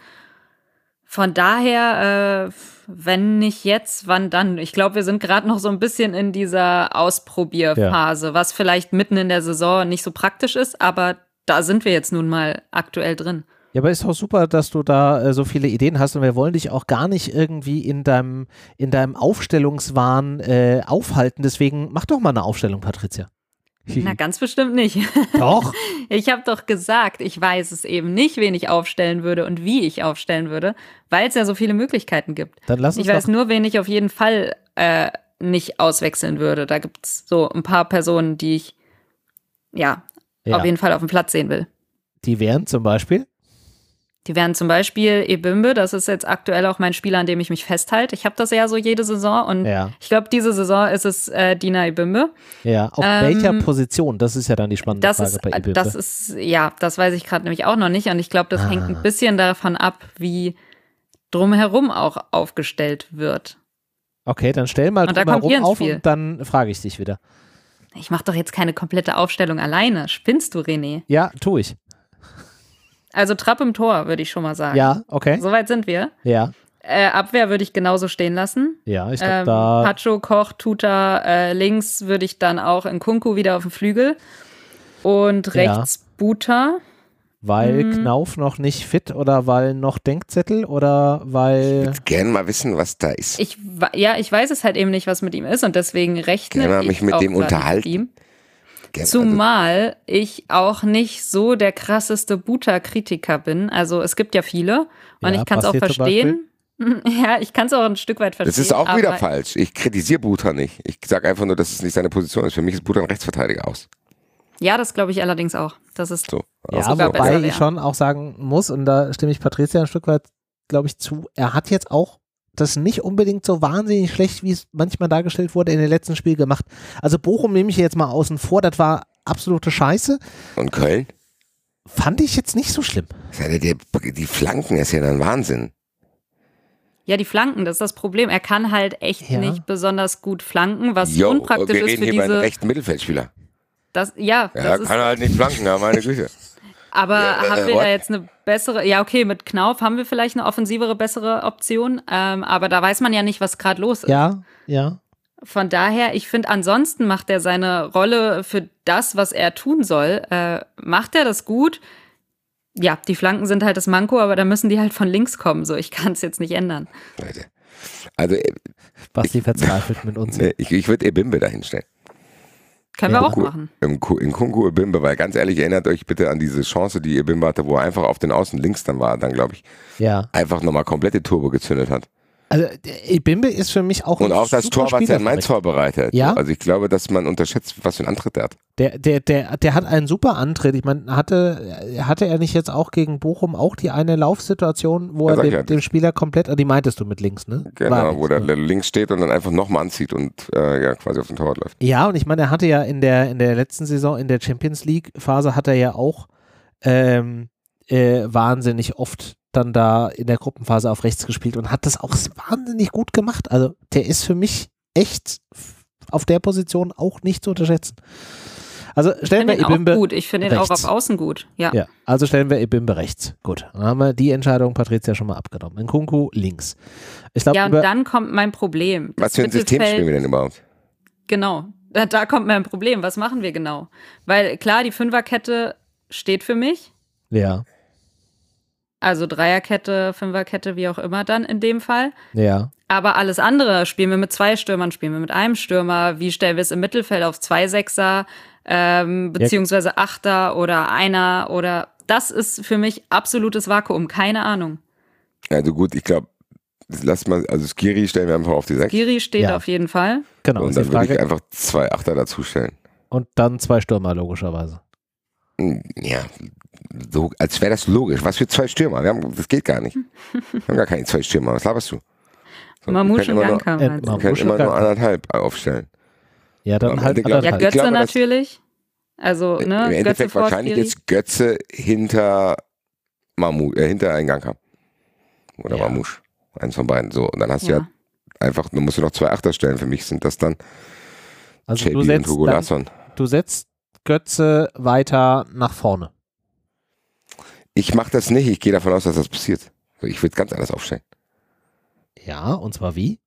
Speaker 3: Von daher, äh, wenn nicht jetzt, wann dann? Ich glaube, wir sind gerade noch so ein bisschen in dieser Ausprobierphase, ja. was vielleicht mitten in der Saison nicht so praktisch ist, aber da sind wir jetzt nun mal aktuell drin.
Speaker 1: Ja, aber ist doch super, dass du da äh, so viele Ideen hast und wir wollen dich auch gar nicht irgendwie in deinem, in deinem Aufstellungswahn äh, aufhalten. Deswegen mach doch mal eine Aufstellung, Patricia.
Speaker 3: Na, ganz bestimmt nicht.
Speaker 1: Doch. *laughs*
Speaker 3: Ich habe doch gesagt, ich weiß es eben nicht, wen ich aufstellen würde und wie ich aufstellen würde, weil es ja so viele Möglichkeiten gibt.
Speaker 1: Dann lass uns
Speaker 3: ich weiß nur, wen ich auf jeden Fall äh, nicht auswechseln würde. Da gibt es so ein paar Personen, die ich ja, ja, auf jeden Fall auf dem Platz sehen will.
Speaker 1: Die wären zum Beispiel?
Speaker 3: Die wären zum Beispiel Ebimbe, das ist jetzt aktuell auch mein Spiel, an dem ich mich festhalte. Ich habe das ja so jede Saison und ja. ich glaube, diese Saison ist es äh, Dina Ebimbe.
Speaker 1: Ja, auf ähm, welcher Position? Das ist ja dann die spannende
Speaker 3: das
Speaker 1: Frage
Speaker 3: ist, bei Ebimbe. Das ist, ja, das weiß ich gerade nämlich auch noch nicht und ich glaube, das ah. hängt ein bisschen davon ab, wie drumherum auch aufgestellt wird.
Speaker 1: Okay, dann stell mal drumherum auf Spiel. und dann frage ich dich wieder.
Speaker 3: Ich mache doch jetzt keine komplette Aufstellung alleine. Spinnst du, René?
Speaker 1: Ja, tue ich.
Speaker 3: Also Trapp im Tor, würde ich schon mal sagen.
Speaker 1: Ja, okay.
Speaker 3: Soweit sind wir.
Speaker 1: Ja.
Speaker 3: Äh, Abwehr würde ich genauso stehen lassen.
Speaker 1: Ja, ich glaube ähm, da.
Speaker 3: Pacho, Koch, Tuta, äh, links würde ich dann auch in Kunku wieder auf dem Flügel. Und rechts ja. Buta.
Speaker 1: Weil hm. Knauf noch nicht fit oder weil noch Denkzettel oder weil.
Speaker 2: Ich würde gerne mal wissen, was da ist.
Speaker 3: Ich, ja, ich weiß es halt eben nicht, was mit ihm ist und deswegen rechne
Speaker 2: ich mich mit dem unterhalten. Mit.
Speaker 3: Zumal ich auch nicht so der krasseste Buta-Kritiker bin. Also es gibt ja viele und ja, ich kann es auch verstehen. *laughs* Ja, ich kann es auch ein Stück weit verstehen.
Speaker 2: Das ist auch wieder falsch. Ich kritisiere Buta nicht. Ich sage einfach nur, dass es nicht seine Position ist. Für mich ist Buta ein Rechtsverteidiger aus.
Speaker 3: Ja, das glaube ich allerdings auch. Das ist so.
Speaker 1: Ja, wobei besser, ich schon auch sagen muss, und da stimme ich Patricia ein Stück weit, glaube ich, zu, er hat jetzt auch das nicht unbedingt so wahnsinnig schlecht, wie es manchmal dargestellt wurde in den letzten Spielen gemacht. Also Bochum nehme ich jetzt mal außen vor, das war absolute Scheiße.
Speaker 2: Und Köln?
Speaker 1: Fand ich jetzt nicht so schlimm.
Speaker 2: Die, die Flanken ist ja dann Wahnsinn.
Speaker 3: Ja, die Flanken, das ist das Problem. Er kann halt echt ja. nicht besonders gut flanken, was jo, unpraktisch
Speaker 2: wir reden
Speaker 3: ist für
Speaker 2: hier
Speaker 3: diese.
Speaker 2: Bei einem rechten Mittelfeldspieler.
Speaker 3: Das, ja,
Speaker 2: ja das kann halt nicht flanken, ja, meine Güte.
Speaker 3: Aber ja, haben wir what? da jetzt eine bessere, ja okay, mit Knauf haben wir vielleicht eine offensivere, bessere Option, ähm, aber da weiß man ja nicht, was gerade los ist.
Speaker 1: Ja, ja.
Speaker 3: Von daher, ich finde, ansonsten macht er seine Rolle für das, was er tun soll, äh, macht er das gut. Ja, die Flanken sind halt das Manko, aber da müssen die halt von links kommen, so ich kann es jetzt nicht ändern.
Speaker 2: Also, äh,
Speaker 1: Basti verzweifelt mit uns. *laughs*
Speaker 2: Ich, ich würde Ebimbe dahinstellen.
Speaker 3: Können wir auch machen.
Speaker 2: Im, in Kunku Ibimbe, weil ganz ehrlich, erinnert euch bitte an diese Chance, die Ibimbe hatte, wo er einfach auf den Außen links dann war, dann glaube ich,
Speaker 1: ja.
Speaker 2: einfach nochmal komplette Turbo gezündet hat.
Speaker 1: Also Ibimbe ist für mich auch
Speaker 2: Und auch das Tor, was er in Mainz vorbereitet.
Speaker 1: Ja.
Speaker 2: Also ich glaube, dass man unterschätzt, was für ein Antritt er hat.
Speaker 1: Der, der, der, der hat einen super Antritt. Ich meine, hatte, hatte er nicht jetzt auch gegen Bochum auch die eine Laufsituation, wo ja, er dem, ja. dem, Spieler komplett, die meintest du mit links, ne?
Speaker 2: Genau, wo der links steht und dann einfach nochmal anzieht und äh, ja quasi auf den Torwart läuft.
Speaker 1: Ja, und ich meine, er hatte ja in der, in der letzten Saison, in der Champions League Phase, hat er ja auch ähm, äh, wahnsinnig oft dann da in der Gruppenphase auf rechts gespielt und hat das auch wahnsinnig gut gemacht. Also der ist für mich echt auf der Position auch nicht zu unterschätzen. Also stellen wir
Speaker 3: Ich finde ihn auch
Speaker 1: Ebimbe.
Speaker 3: gut. Ich finde ihn auch auf Außen gut. Ja.
Speaker 1: Ja, also stellen wir Ebimbe rechts. Gut, dann haben wir die Entscheidung Patricia schon mal abgenommen. Nkunku links. Ich glaube,
Speaker 3: Ja, und dann kommt mein Problem.
Speaker 2: Was
Speaker 3: Das
Speaker 2: für ein System spielen wir denn überhaupt?
Speaker 3: Genau. Da, da kommt mein Problem. Was machen wir genau? Weil klar, die Fünferkette steht für mich.
Speaker 1: ja,
Speaker 3: Also Dreierkette, Fünferkette, wie auch immer dann in dem Fall.
Speaker 1: ja,
Speaker 3: Aber alles andere, spielen wir mit zwei Stürmern, spielen wir mit einem Stürmer, wie stellen wir es im Mittelfeld auf zwei Sechser, ähm, beziehungsweise Achter oder Einer oder das ist für mich absolutes Vakuum, keine Ahnung.
Speaker 2: Also gut, ich glaube, lass mal, also Skiri stellen wir einfach auf die 6.
Speaker 3: Giri steht
Speaker 1: Ja.
Speaker 3: auf jeden Fall.
Speaker 1: genau.
Speaker 2: Und dann würde ich einfach zwei Achter dazustellen.
Speaker 1: Und dann zwei Stürmer, logischerweise.
Speaker 2: Hm, Ja, so, als wäre das logisch. Was für zwei Stürmer? Wir haben, das geht gar nicht. Wir haben gar keine zwei Stürmer. Was laberst du? So,
Speaker 3: Mamouche und
Speaker 2: immer nur,
Speaker 3: Janka.
Speaker 1: Äh,
Speaker 3: du?
Speaker 2: wir können immer nur anderthalb aufstellen.
Speaker 1: Ja, dann halt
Speaker 2: ich-
Speaker 3: Ja,
Speaker 1: anderthalb.
Speaker 3: Götze
Speaker 2: glaube, das-
Speaker 3: natürlich. Also, ne,
Speaker 2: Im
Speaker 3: Götze
Speaker 2: Endeffekt
Speaker 3: vor
Speaker 2: wahrscheinlich
Speaker 3: Skiri.
Speaker 2: jetzt Götze hinter Mamu, äh, hinter Eingang Oder
Speaker 1: Ja.
Speaker 2: Mamouche. Eins von beiden. So, und dann hast du ja
Speaker 3: Ja.
Speaker 2: einfach, dann musst du noch zwei Achter stellen. Für mich sind das dann
Speaker 1: Also
Speaker 2: JB
Speaker 1: du
Speaker 2: und Hugo
Speaker 1: dann,
Speaker 2: Larsson.
Speaker 1: du setzt Götze weiter nach vorne.
Speaker 2: Ich mache das nicht. Ich gehe davon aus, dass das passiert. Ich würde ganz anders aufstellen.
Speaker 1: Ja, und zwar wie?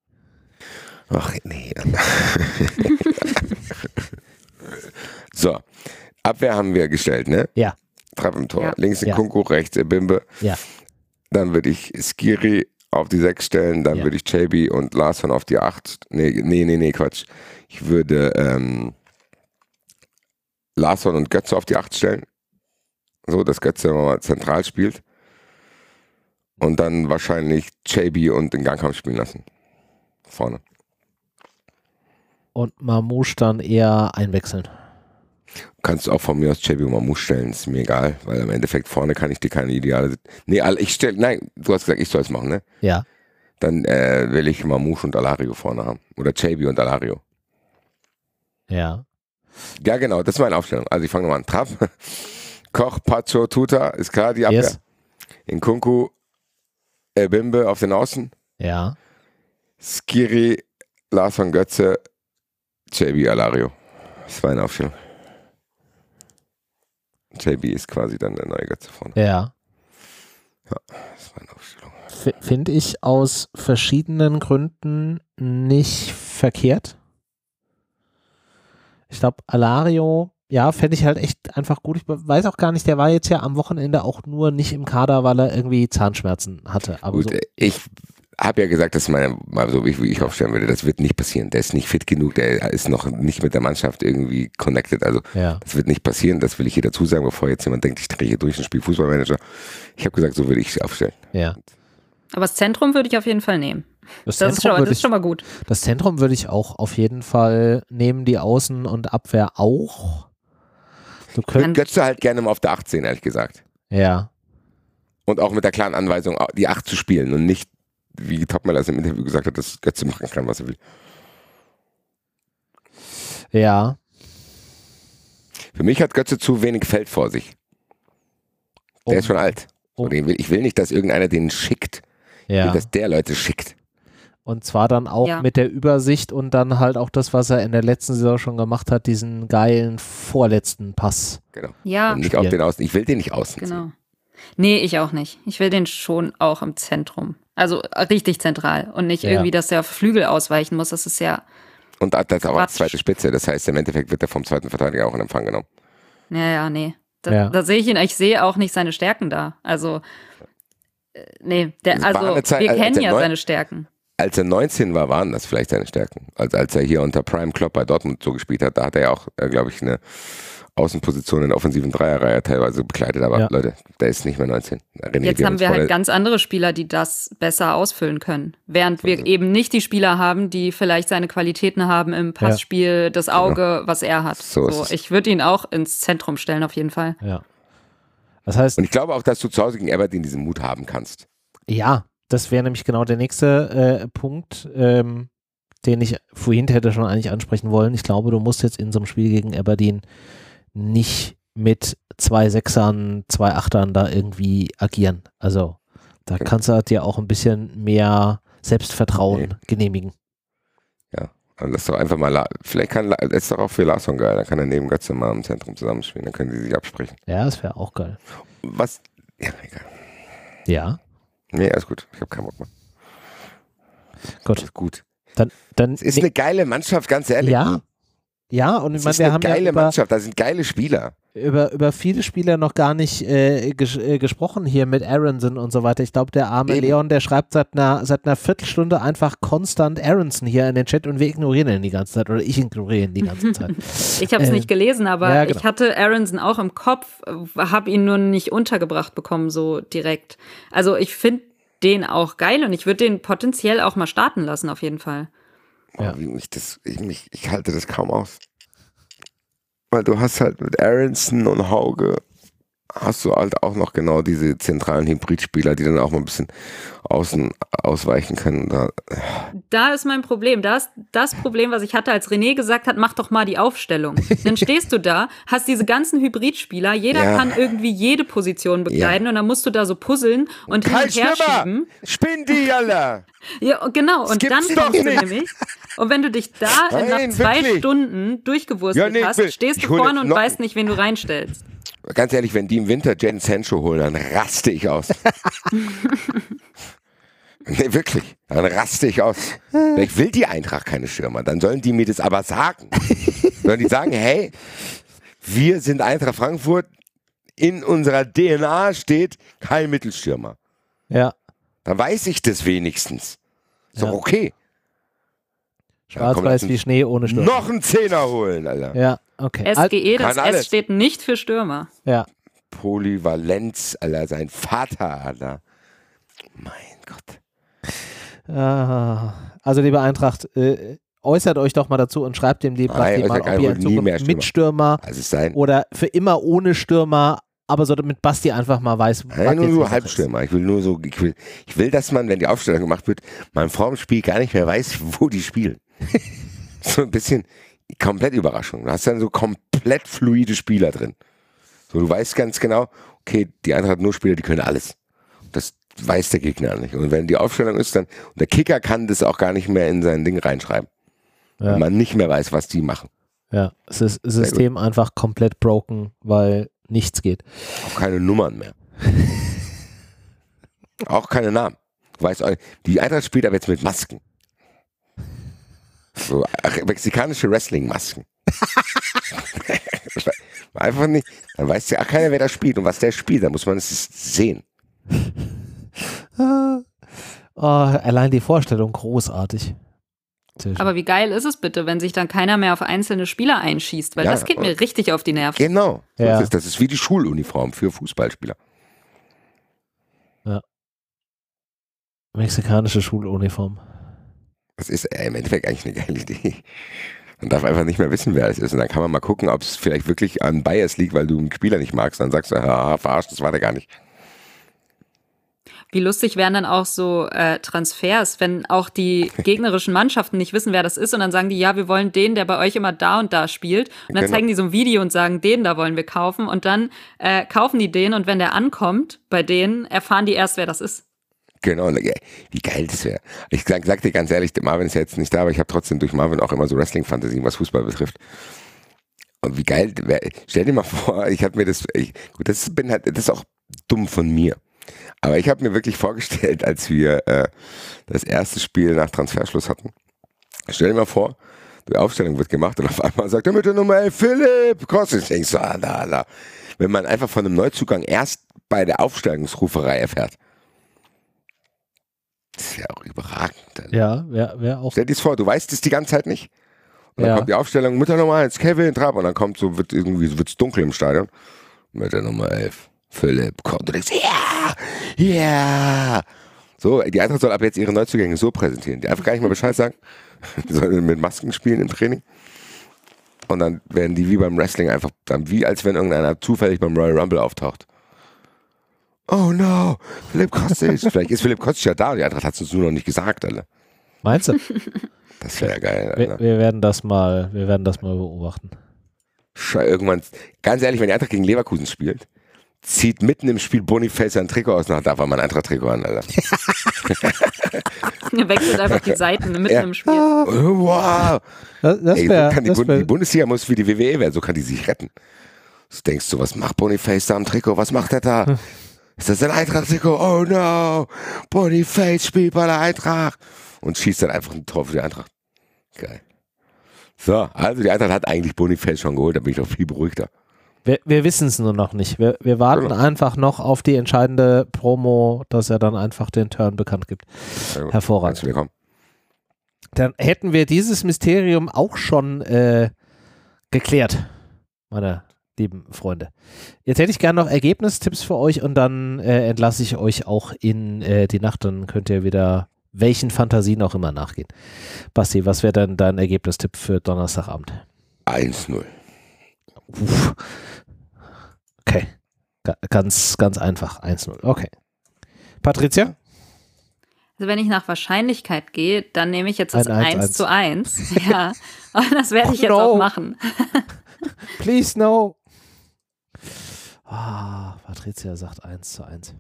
Speaker 2: Ach, nee. *laughs* so. Abwehr haben wir gestellt, ne?
Speaker 1: Ja.
Speaker 2: Trapp im Tor.
Speaker 3: Ja.
Speaker 2: Links in
Speaker 1: Ja.
Speaker 2: Kunku, rechts in Bimbe.
Speaker 1: Ja.
Speaker 2: Dann würde ich Skiri auf die 6 stellen, dann
Speaker 1: Ja.
Speaker 2: würde ich JB und Larsson auf die 8. Nee, nee, nee, nee, Quatsch. Ich würde ähm, Larsson und Götze auf die 8 stellen. So, dass Götze mal zentral spielt. Und dann wahrscheinlich JB und den Gangkampf spielen lassen. Vorne.
Speaker 1: Und Mamouche dann eher einwechseln.
Speaker 2: Kannst du auch von mir aus JB und Mamouche stellen, ist mir egal, weil im Endeffekt vorne kann ich dir keine ideale. Nee, ich stelle, nein, du hast gesagt, ich soll es machen, ne?
Speaker 1: Ja.
Speaker 2: Dann äh, will ich Mamouche und Alario vorne haben. Oder JB und Alario.
Speaker 1: Ja.
Speaker 2: Ja, genau, das ist meine Aufstellung. Also ich fange nochmal an. Trapp, Koch, Pacho, Tuta, ist klar, die Abwehr.
Speaker 1: Yes.
Speaker 2: In Kunku, Bimbe auf den Außen,
Speaker 1: Ja.
Speaker 2: Skiri, Larsson Götze, JB Alario. Das ist meine Aufstellung. JB ist quasi dann der neue Götze vorne.
Speaker 1: Ja.
Speaker 2: Das ist meine Aufstellung.
Speaker 1: Finde ich aus verschiedenen Gründen nicht verkehrt. Ich glaube, Alario, ja, fände ich halt echt einfach gut. Ich weiß auch gar nicht, der war jetzt ja am Wochenende auch nur nicht im Kader, weil er irgendwie Zahnschmerzen hatte. Aber
Speaker 2: Gut,
Speaker 1: so,
Speaker 2: äh, ich habe ja gesagt, dass meine, mal so wie ich aufstellen würde, das wird nicht passieren. Der ist nicht fit genug, der ist noch nicht mit der Mannschaft irgendwie connected. Also
Speaker 1: ja.
Speaker 2: das wird nicht passieren, das will ich hier dazu sagen, bevor jetzt jemand denkt, ich drehe hier durch und spiele Fußballmanager. Ich habe gesagt, so würde ich es aufstellen.
Speaker 1: Ja.
Speaker 3: Aber das Zentrum würde ich auf jeden Fall nehmen.
Speaker 1: Das
Speaker 3: Das, ist
Speaker 1: Zentrum,
Speaker 3: schon, das ist
Speaker 1: ich,
Speaker 3: schon mal gut.
Speaker 1: das Zentrum würde ich auch auf jeden Fall nehmen, die Außen- und Abwehr auch. Du
Speaker 3: Kann-
Speaker 1: könnt,
Speaker 2: Götze halt gerne mal auf der 8 sehen, ehrlich gesagt.
Speaker 1: ja.
Speaker 2: Und auch mit der klaren Anweisung, die 8 zu spielen und nicht, wie Topmel das im Interview gesagt hat, dass Götze machen kann, was er will.
Speaker 1: Ja.
Speaker 2: Für mich hat Götze zu wenig Feld vor sich. Der
Speaker 1: Um-
Speaker 2: ist schon alt.
Speaker 1: um-
Speaker 2: Und ich will, ich will nicht, dass irgendeiner den schickt. Ich
Speaker 1: Ja.
Speaker 2: will, dass der Leute schickt.
Speaker 1: Und zwar dann auch
Speaker 3: Ja.
Speaker 1: mit der Übersicht und dann halt auch das, was er in der letzten Saison schon gemacht hat, diesen geilen vorletzten Pass.
Speaker 2: Genau.
Speaker 3: Ja,
Speaker 2: und nicht auf den Außen. Ich will den nicht außen. ziehen.
Speaker 3: genau. Nee, ich auch nicht. Ich will den schon auch im Zentrum. Also äh, richtig zentral und nicht
Speaker 1: Ja.
Speaker 3: irgendwie, dass der auf Flügel ausweichen muss. Das ist ja,
Speaker 2: Und das ist auch als zweite Spitze. Das heißt, im Endeffekt wird er vom zweiten Verteidiger auch in Empfang genommen.
Speaker 3: ja, ja, nee. Da,
Speaker 1: Ja.
Speaker 3: da sehe ich ihn, ich sehe auch nicht seine Stärken da. Also, äh, nee, der, also
Speaker 2: Zeit,
Speaker 3: wir
Speaker 2: als
Speaker 3: kennen ja seine Stärken.
Speaker 2: Als er 19 war, waren das vielleicht seine Stärken. Also als er hier unter Prime Klopp bei Dortmund so gespielt hat, da hat er ja auch, äh, glaube ich, eine Außenposition in der offensiven Dreierreihe teilweise bekleidet. Aber
Speaker 1: Ja.
Speaker 2: Leute, der ist nicht mehr 19. René,
Speaker 3: Jetzt haben wir halt ganz andere Spieler, die das besser ausfüllen können. Während wir eben nicht die Spieler haben, die vielleicht seine Qualitäten haben im Passspiel, das Auge, was er hat.
Speaker 2: So ist
Speaker 3: So,
Speaker 2: es.
Speaker 3: ich würde ihn auch ins Zentrum stellen, auf jeden Fall.
Speaker 1: Ja. Das heißt,
Speaker 2: Und ich glaube auch, dass du zu Hause gegen Aberdeen diesen Mut haben kannst.
Speaker 1: ja, das wäre nämlich genau der nächste äh, Punkt, ähm, den ich vorhin hätte schon eigentlich ansprechen wollen. Ich glaube, du musst jetzt in so einem Spiel gegen Aberdeen nicht mit zwei Sechsern, zwei Achtern da irgendwie agieren. Also da
Speaker 2: Okay.
Speaker 1: kannst du dir auch ein bisschen mehr Selbstvertrauen
Speaker 2: Nee.
Speaker 1: genehmigen.
Speaker 2: Dann lass doch einfach mal, La vielleicht kann, La ist doch auch für Larsson geil, dann kann er neben Götze mal im Zentrum zusammenspielen, dann können die sich absprechen.
Speaker 1: Ja, das wäre auch geil.
Speaker 2: Was, ja, egal.
Speaker 1: Ja,
Speaker 2: Nee, alles gut, ich habe keinen Bock mehr.
Speaker 1: gut.
Speaker 2: Alles gut.
Speaker 1: Dann, dann
Speaker 2: Es ist eine geile Mannschaft, ganz ehrlich.
Speaker 1: ja, ja, und ich meine,
Speaker 2: ist
Speaker 1: wir
Speaker 2: eine
Speaker 1: haben ja
Speaker 2: geile
Speaker 1: über,
Speaker 2: Mannschaft, da sind geile Spieler.
Speaker 1: über, über viele Spieler noch gar nicht äh, ges äh, gesprochen hier mit Aronson und so weiter. Ich glaube, der arme
Speaker 2: Eben.
Speaker 1: Leon, der schreibt seit einer, seit einer Viertelstunde einfach konstant Aronson hier in den Chat und wir ignorieren ihn die ganze Zeit oder ich ignoriere ihn die ganze *laughs* Zeit.
Speaker 3: Ich habe es
Speaker 1: Äh,
Speaker 3: nicht gelesen, aber
Speaker 1: ja, genau.
Speaker 3: ich hatte Aronson auch im Kopf, habe ihn nur nicht untergebracht bekommen, so direkt. Also ich finde den auch geil und ich würde den potenziell auch mal starten lassen, auf jeden Fall.
Speaker 2: Oh,
Speaker 1: Ja.
Speaker 2: mich das, ich, mich, ich halte das kaum aus. Weil du hast halt mit Aronson und Hauge hast du halt auch noch genau diese zentralen Hybridspieler, die dann auch mal ein bisschen außen ausweichen können. Da,
Speaker 3: Da ist mein Problem. Da ist das Problem, was ich hatte, als René gesagt hat, mach doch mal die Aufstellung. *laughs* Dann stehst du da, hast diese ganzen Hybridspieler, jeder
Speaker 2: Ja.
Speaker 3: kann irgendwie jede Position bekleiden und dann musst du da so puzzeln und hin und her schieben.
Speaker 2: Spinn die, Alter! *laughs*
Speaker 3: Ja, genau. Und dann kommst du nämlich. Und wenn du dich da
Speaker 2: Nein,
Speaker 3: nach zwei
Speaker 2: wirklich.
Speaker 3: Stunden durchgewurstelt
Speaker 2: Ja, nee,
Speaker 3: hast, stehst du vorne und
Speaker 2: noch-
Speaker 3: weißt nicht, wen du reinstellst.
Speaker 2: Ganz ehrlich, wenn die im Winter Jen Sancho holen, dann raste ich aus. *laughs* nee, wirklich. Dann raste ich aus. Vielleicht will die Eintracht keine Stürmer. Dann sollen die mir das aber sagen. sollen die sagen, hey, wir sind Eintracht Frankfurt. In unserer DNA steht kein Mittelstürmer.
Speaker 1: Ja,
Speaker 2: Dann weiß ich das wenigstens. So,
Speaker 1: Ja.
Speaker 2: okay.
Speaker 1: Schwarz-weiß wie Schnee ohne Sturm.
Speaker 2: Noch einen Zehner holen, Alter.
Speaker 1: Ja, okay.
Speaker 3: SGE, das
Speaker 2: Kann alles.
Speaker 3: S steht nicht für Stürmer.
Speaker 1: ja,
Speaker 2: Polyvalenz, Alter. Sein Vater, Alter. Mein Gott.
Speaker 1: Ah, also liebe Eintracht, äh, äußert euch doch mal dazu und schreibt dem lieben
Speaker 2: Nein,
Speaker 1: Basti mal, ob ihr in
Speaker 2: nie mehr
Speaker 1: Zukunft
Speaker 2: Stürmer.
Speaker 1: mit Stürmer
Speaker 2: Also es sein.
Speaker 1: oder für immer ohne Stürmer, aber so damit Basti einfach mal weiß, was
Speaker 2: Nein, nur so Halbstürmer. Ich will nur so, ich will, ich will, dass man, wenn die Aufstellung gemacht wird, man vor dem Spiel gar nicht mehr weiß, *laughs* wo die spielen. *laughs* so ein bisschen komplett Überraschung. Du hast dann so komplett fluide Spieler drin. So, du weißt ganz genau, okay, die Eintracht hat nur Spieler, die können alles. Das weiß der Gegner nicht. Und wenn die Aufstellung ist, dann, und der Kicker kann das auch gar nicht mehr in sein Ding reinschreiben.
Speaker 1: Ja.
Speaker 2: Wenn man nicht mehr weiß, was die machen.
Speaker 1: Ja, es ist System einfach komplett broken, weil nichts geht.
Speaker 2: Auch keine Nummern mehr. *laughs* auch keine Namen. Auch- die Eintracht spielt aber jetzt mit Masken. So mexikanische Wrestling-Masken. *laughs* Einfach nicht. Dann weiß ja auch keiner, wer da spielt und was der spielt. Da muss man es sehen.
Speaker 1: Oh, allein die Vorstellung großartig.
Speaker 3: Aber wie geil ist es bitte, wenn sich dann keiner mehr auf einzelne Spieler einschießt? Weil
Speaker 2: Ja,
Speaker 3: das geht mir richtig auf die Nerven.
Speaker 2: Genau.
Speaker 1: Ja.
Speaker 2: ist es. Das ist wie die Schuluniform für Fußballspieler.
Speaker 1: Mexikanische Schuluniform.
Speaker 2: Das ist äh, im Endeffekt eigentlich eine geile Idee. Man darf einfach nicht mehr wissen, wer es ist. Und dann kann man mal gucken, ob es vielleicht wirklich an Bias liegt, weil du einen Spieler nicht magst. Dann sagst du, haha, verarscht, das war der gar nicht.
Speaker 3: Wie lustig wären dann auch so äh, Transfers, wenn auch die *laughs* gegnerischen Mannschaften nicht wissen, wer das ist und dann sagen die, ja, wir wollen den, der bei euch immer da und da spielt. Und dann
Speaker 2: Genau.
Speaker 3: zeigen die so ein Video und sagen, den da wollen wir kaufen und dann äh, kaufen die den und wenn der ankommt bei denen, erfahren die erst, wer das ist.
Speaker 2: Genau, wie geil das wäre. Ich sag, sag dir ganz ehrlich, Marvin ist ja jetzt nicht da, aber ich habe trotzdem durch Marvin auch immer so Wrestling-Fantasien, was Fußball betrifft. Und wie geil, wär, stell dir mal vor, ich habe mir das, ich, gut, das bin halt, das ist auch dumm von mir. Aber ich habe mir wirklich vorgestellt, *laughs* als wir äh, das erste Spiel nach Transferschluss hatten, stell dir mal vor, die Aufstellung wird gemacht und auf einmal sagt er mit der Nummer 11, Philipp, Kostic. Ich denk so, ah, da, da. Wenn man einfach von einem Neuzugang erst bei der Aufstellungsruferei erfährt. Das wäre auch überragend. Alter.
Speaker 1: Ja, wäre wär auch.
Speaker 2: Stell dir das vor, du weißt es die ganze Zeit nicht. Und dann
Speaker 1: Ja.
Speaker 2: kommt die Aufstellung mit der Nummer 1, Kevin Trapp. Und dann kommt so, wird irgendwie wird's dunkel im Stadion. Mit der Nummer 11, Philipp kommt. Du denkst, ja, ja. So, die Eintracht soll ab jetzt ihre Neuzugänge so präsentieren. Die einfach gar nicht mal Bescheid sagen. *laughs* Die sollen mit Masken spielen im Training. Und dann werden die wie beim Wrestling einfach, dann wie als wenn irgendeiner zufällig beim Royal Rumble auftaucht. Oh no, Philipp Kostic. *laughs* Vielleicht ist Philipp Kostic ja da. Die Eintracht hat es uns nur noch nicht gesagt, alle.
Speaker 1: Meinst du?
Speaker 2: Das wäre geil,
Speaker 1: wir, wir werden das mal, wir werden das mal beobachten.
Speaker 2: Sche- Irgendwann, ganz ehrlich, wenn die Eintracht gegen Leverkusen spielt, zieht mitten im Spiel Boniface sein Trikot aus, nach darf er mal ein Eintracht-Trikot an, Alter. *laughs*
Speaker 3: Er wechselt einfach die Seiten mitten
Speaker 2: Ja.
Speaker 3: im Spiel.
Speaker 2: wow.
Speaker 1: Das, das
Speaker 2: Ey,
Speaker 1: wär,
Speaker 2: so kann die,
Speaker 1: das
Speaker 2: Bund
Speaker 1: wär,
Speaker 2: die Bundesliga muss wie die WWE werden, so kann die sich retten. Du denkst du, was macht Boniface da am Trikot? Was macht er da? Ist das ein Eintracht-Trikot? Oh no! Boniface spielt bei der Eintracht! Und schießt dann einfach ein Tor für die Eintracht. Geil. So, also die Eintracht hat eigentlich Boniface schon geholt, da bin ich doch viel beruhigter.
Speaker 1: Wir wir wissen es nur noch nicht. Wir, wir warten
Speaker 2: Genau.
Speaker 1: einfach noch auf die entscheidende Promo, dass er dann einfach den Turn bekannt gibt. Hervorragend.
Speaker 2: Du willkommen.
Speaker 1: Dann hätten wir dieses Mysterium auch schon äh, geklärt, meine lieben Freunde. Jetzt hätte ich gerne noch Ergebnistipps für euch und dann äh, entlasse ich euch auch in äh, die Nacht. Dann könnt ihr wieder welchen Fantasien auch immer nachgehen. Basti, was wäre dann dein Ergebnistipp für Donnerstagabend?
Speaker 2: 1-0.
Speaker 1: Uff. Okay. Ga ganz, ganz einfach. 1-0. Okay. Patricia?
Speaker 3: Also wenn ich nach Wahrscheinlichkeit gehe, dann nehme ich jetzt das
Speaker 1: Ein
Speaker 3: 1
Speaker 1: 1-1.
Speaker 3: zu 1. Ja, *laughs* und das werde ich
Speaker 1: Oh
Speaker 3: jetzt
Speaker 1: no.
Speaker 3: auch machen. *laughs*
Speaker 1: Please no. Ah, Patricia sagt 1 zu 1.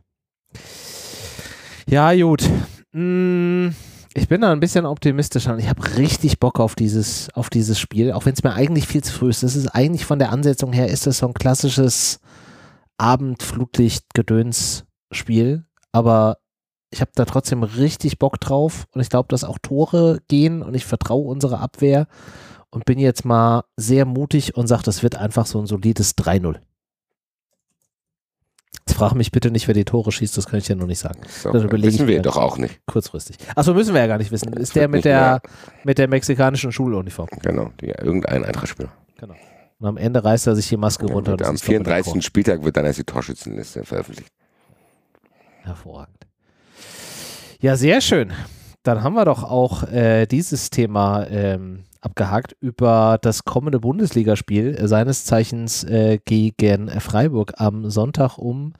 Speaker 1: Ja, gut. Mm, ich bin da ein bisschen optimistischer und ich habe richtig Bock auf dieses, auf dieses Spiel, auch wenn es mir eigentlich viel zu früh ist. Das ist eigentlich von der Ansetzung her, ist das so ein klassisches Abendflutlicht-Gedöns-Spiel, aber ich habe da trotzdem richtig Bock drauf und ich glaube, dass auch Tore gehen und ich vertraue unserer Abwehr und bin jetzt mal sehr mutig und sage, das wird einfach so ein solides 3-0. Frag mich bitte nicht, wer die Tore schießt, das kann ich dir noch nicht sagen.
Speaker 2: So,
Speaker 1: Das
Speaker 2: wissen wir doch auch nicht.
Speaker 1: Kurzfristig. Achso, müssen wir ja gar nicht wissen. Ist der mit der, mit der mexikanischen Schuluniform.
Speaker 2: Genau, die, irgendein Eintrachtspieler.
Speaker 1: Und am Ende reißt er sich die Maske runter. und
Speaker 2: am
Speaker 1: das ist doch mit der
Speaker 2: 34. Spieltag wird dann erst die Torschützenliste veröffentlicht.
Speaker 1: Hervorragend. Ja, sehr schön. Dann haben wir doch auch äh, dieses Thema ähm, abgehakt über das kommende Bundesligaspiel, seines Zeichens äh, gegen Freiburg am Sonntag um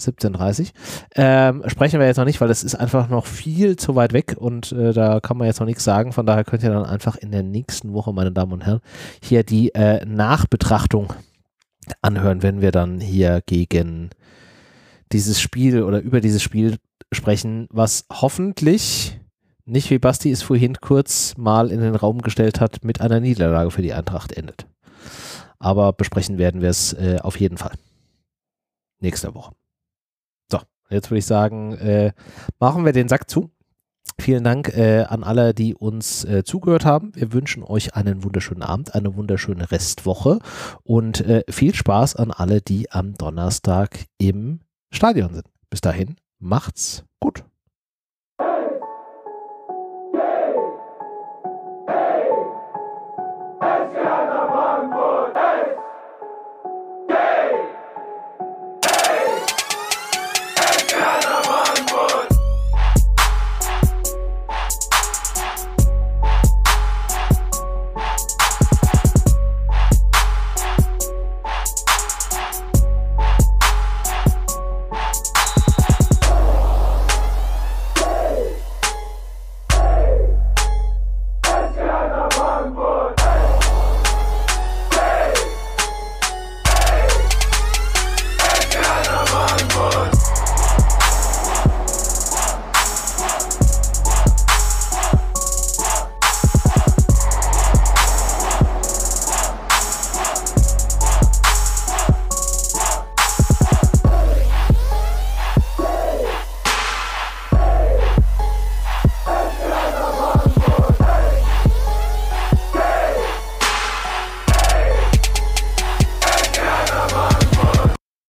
Speaker 1: 17.30 Uhr. Ähm, sprechen wir jetzt noch nicht, weil es ist einfach noch viel zu weit weg und äh, da kann man jetzt noch nichts sagen. Von daher könnt ihr dann einfach in der nächsten Woche, meine Damen und Herren, hier die äh, Nachbetrachtung anhören, wenn wir dann hier gegen dieses Spiel oder über dieses Spiel sprechen, was hoffentlich nicht wie Basti es vorhin kurz mal in den Raum gestellt hat, mit einer Niederlage für die Eintracht endet. Aber besprechen werden wir es äh, auf jeden Fall. Nächste Woche. So, jetzt würde ich sagen, äh, machen wir den Sack zu. Vielen Dank äh, an alle, die uns äh, zugehört haben. Wir wünschen euch einen wunderschönen Abend, eine wunderschöne Restwoche und äh, viel Spaß an alle, die am Donnerstag im Stadion sind. Bis dahin, macht's gut.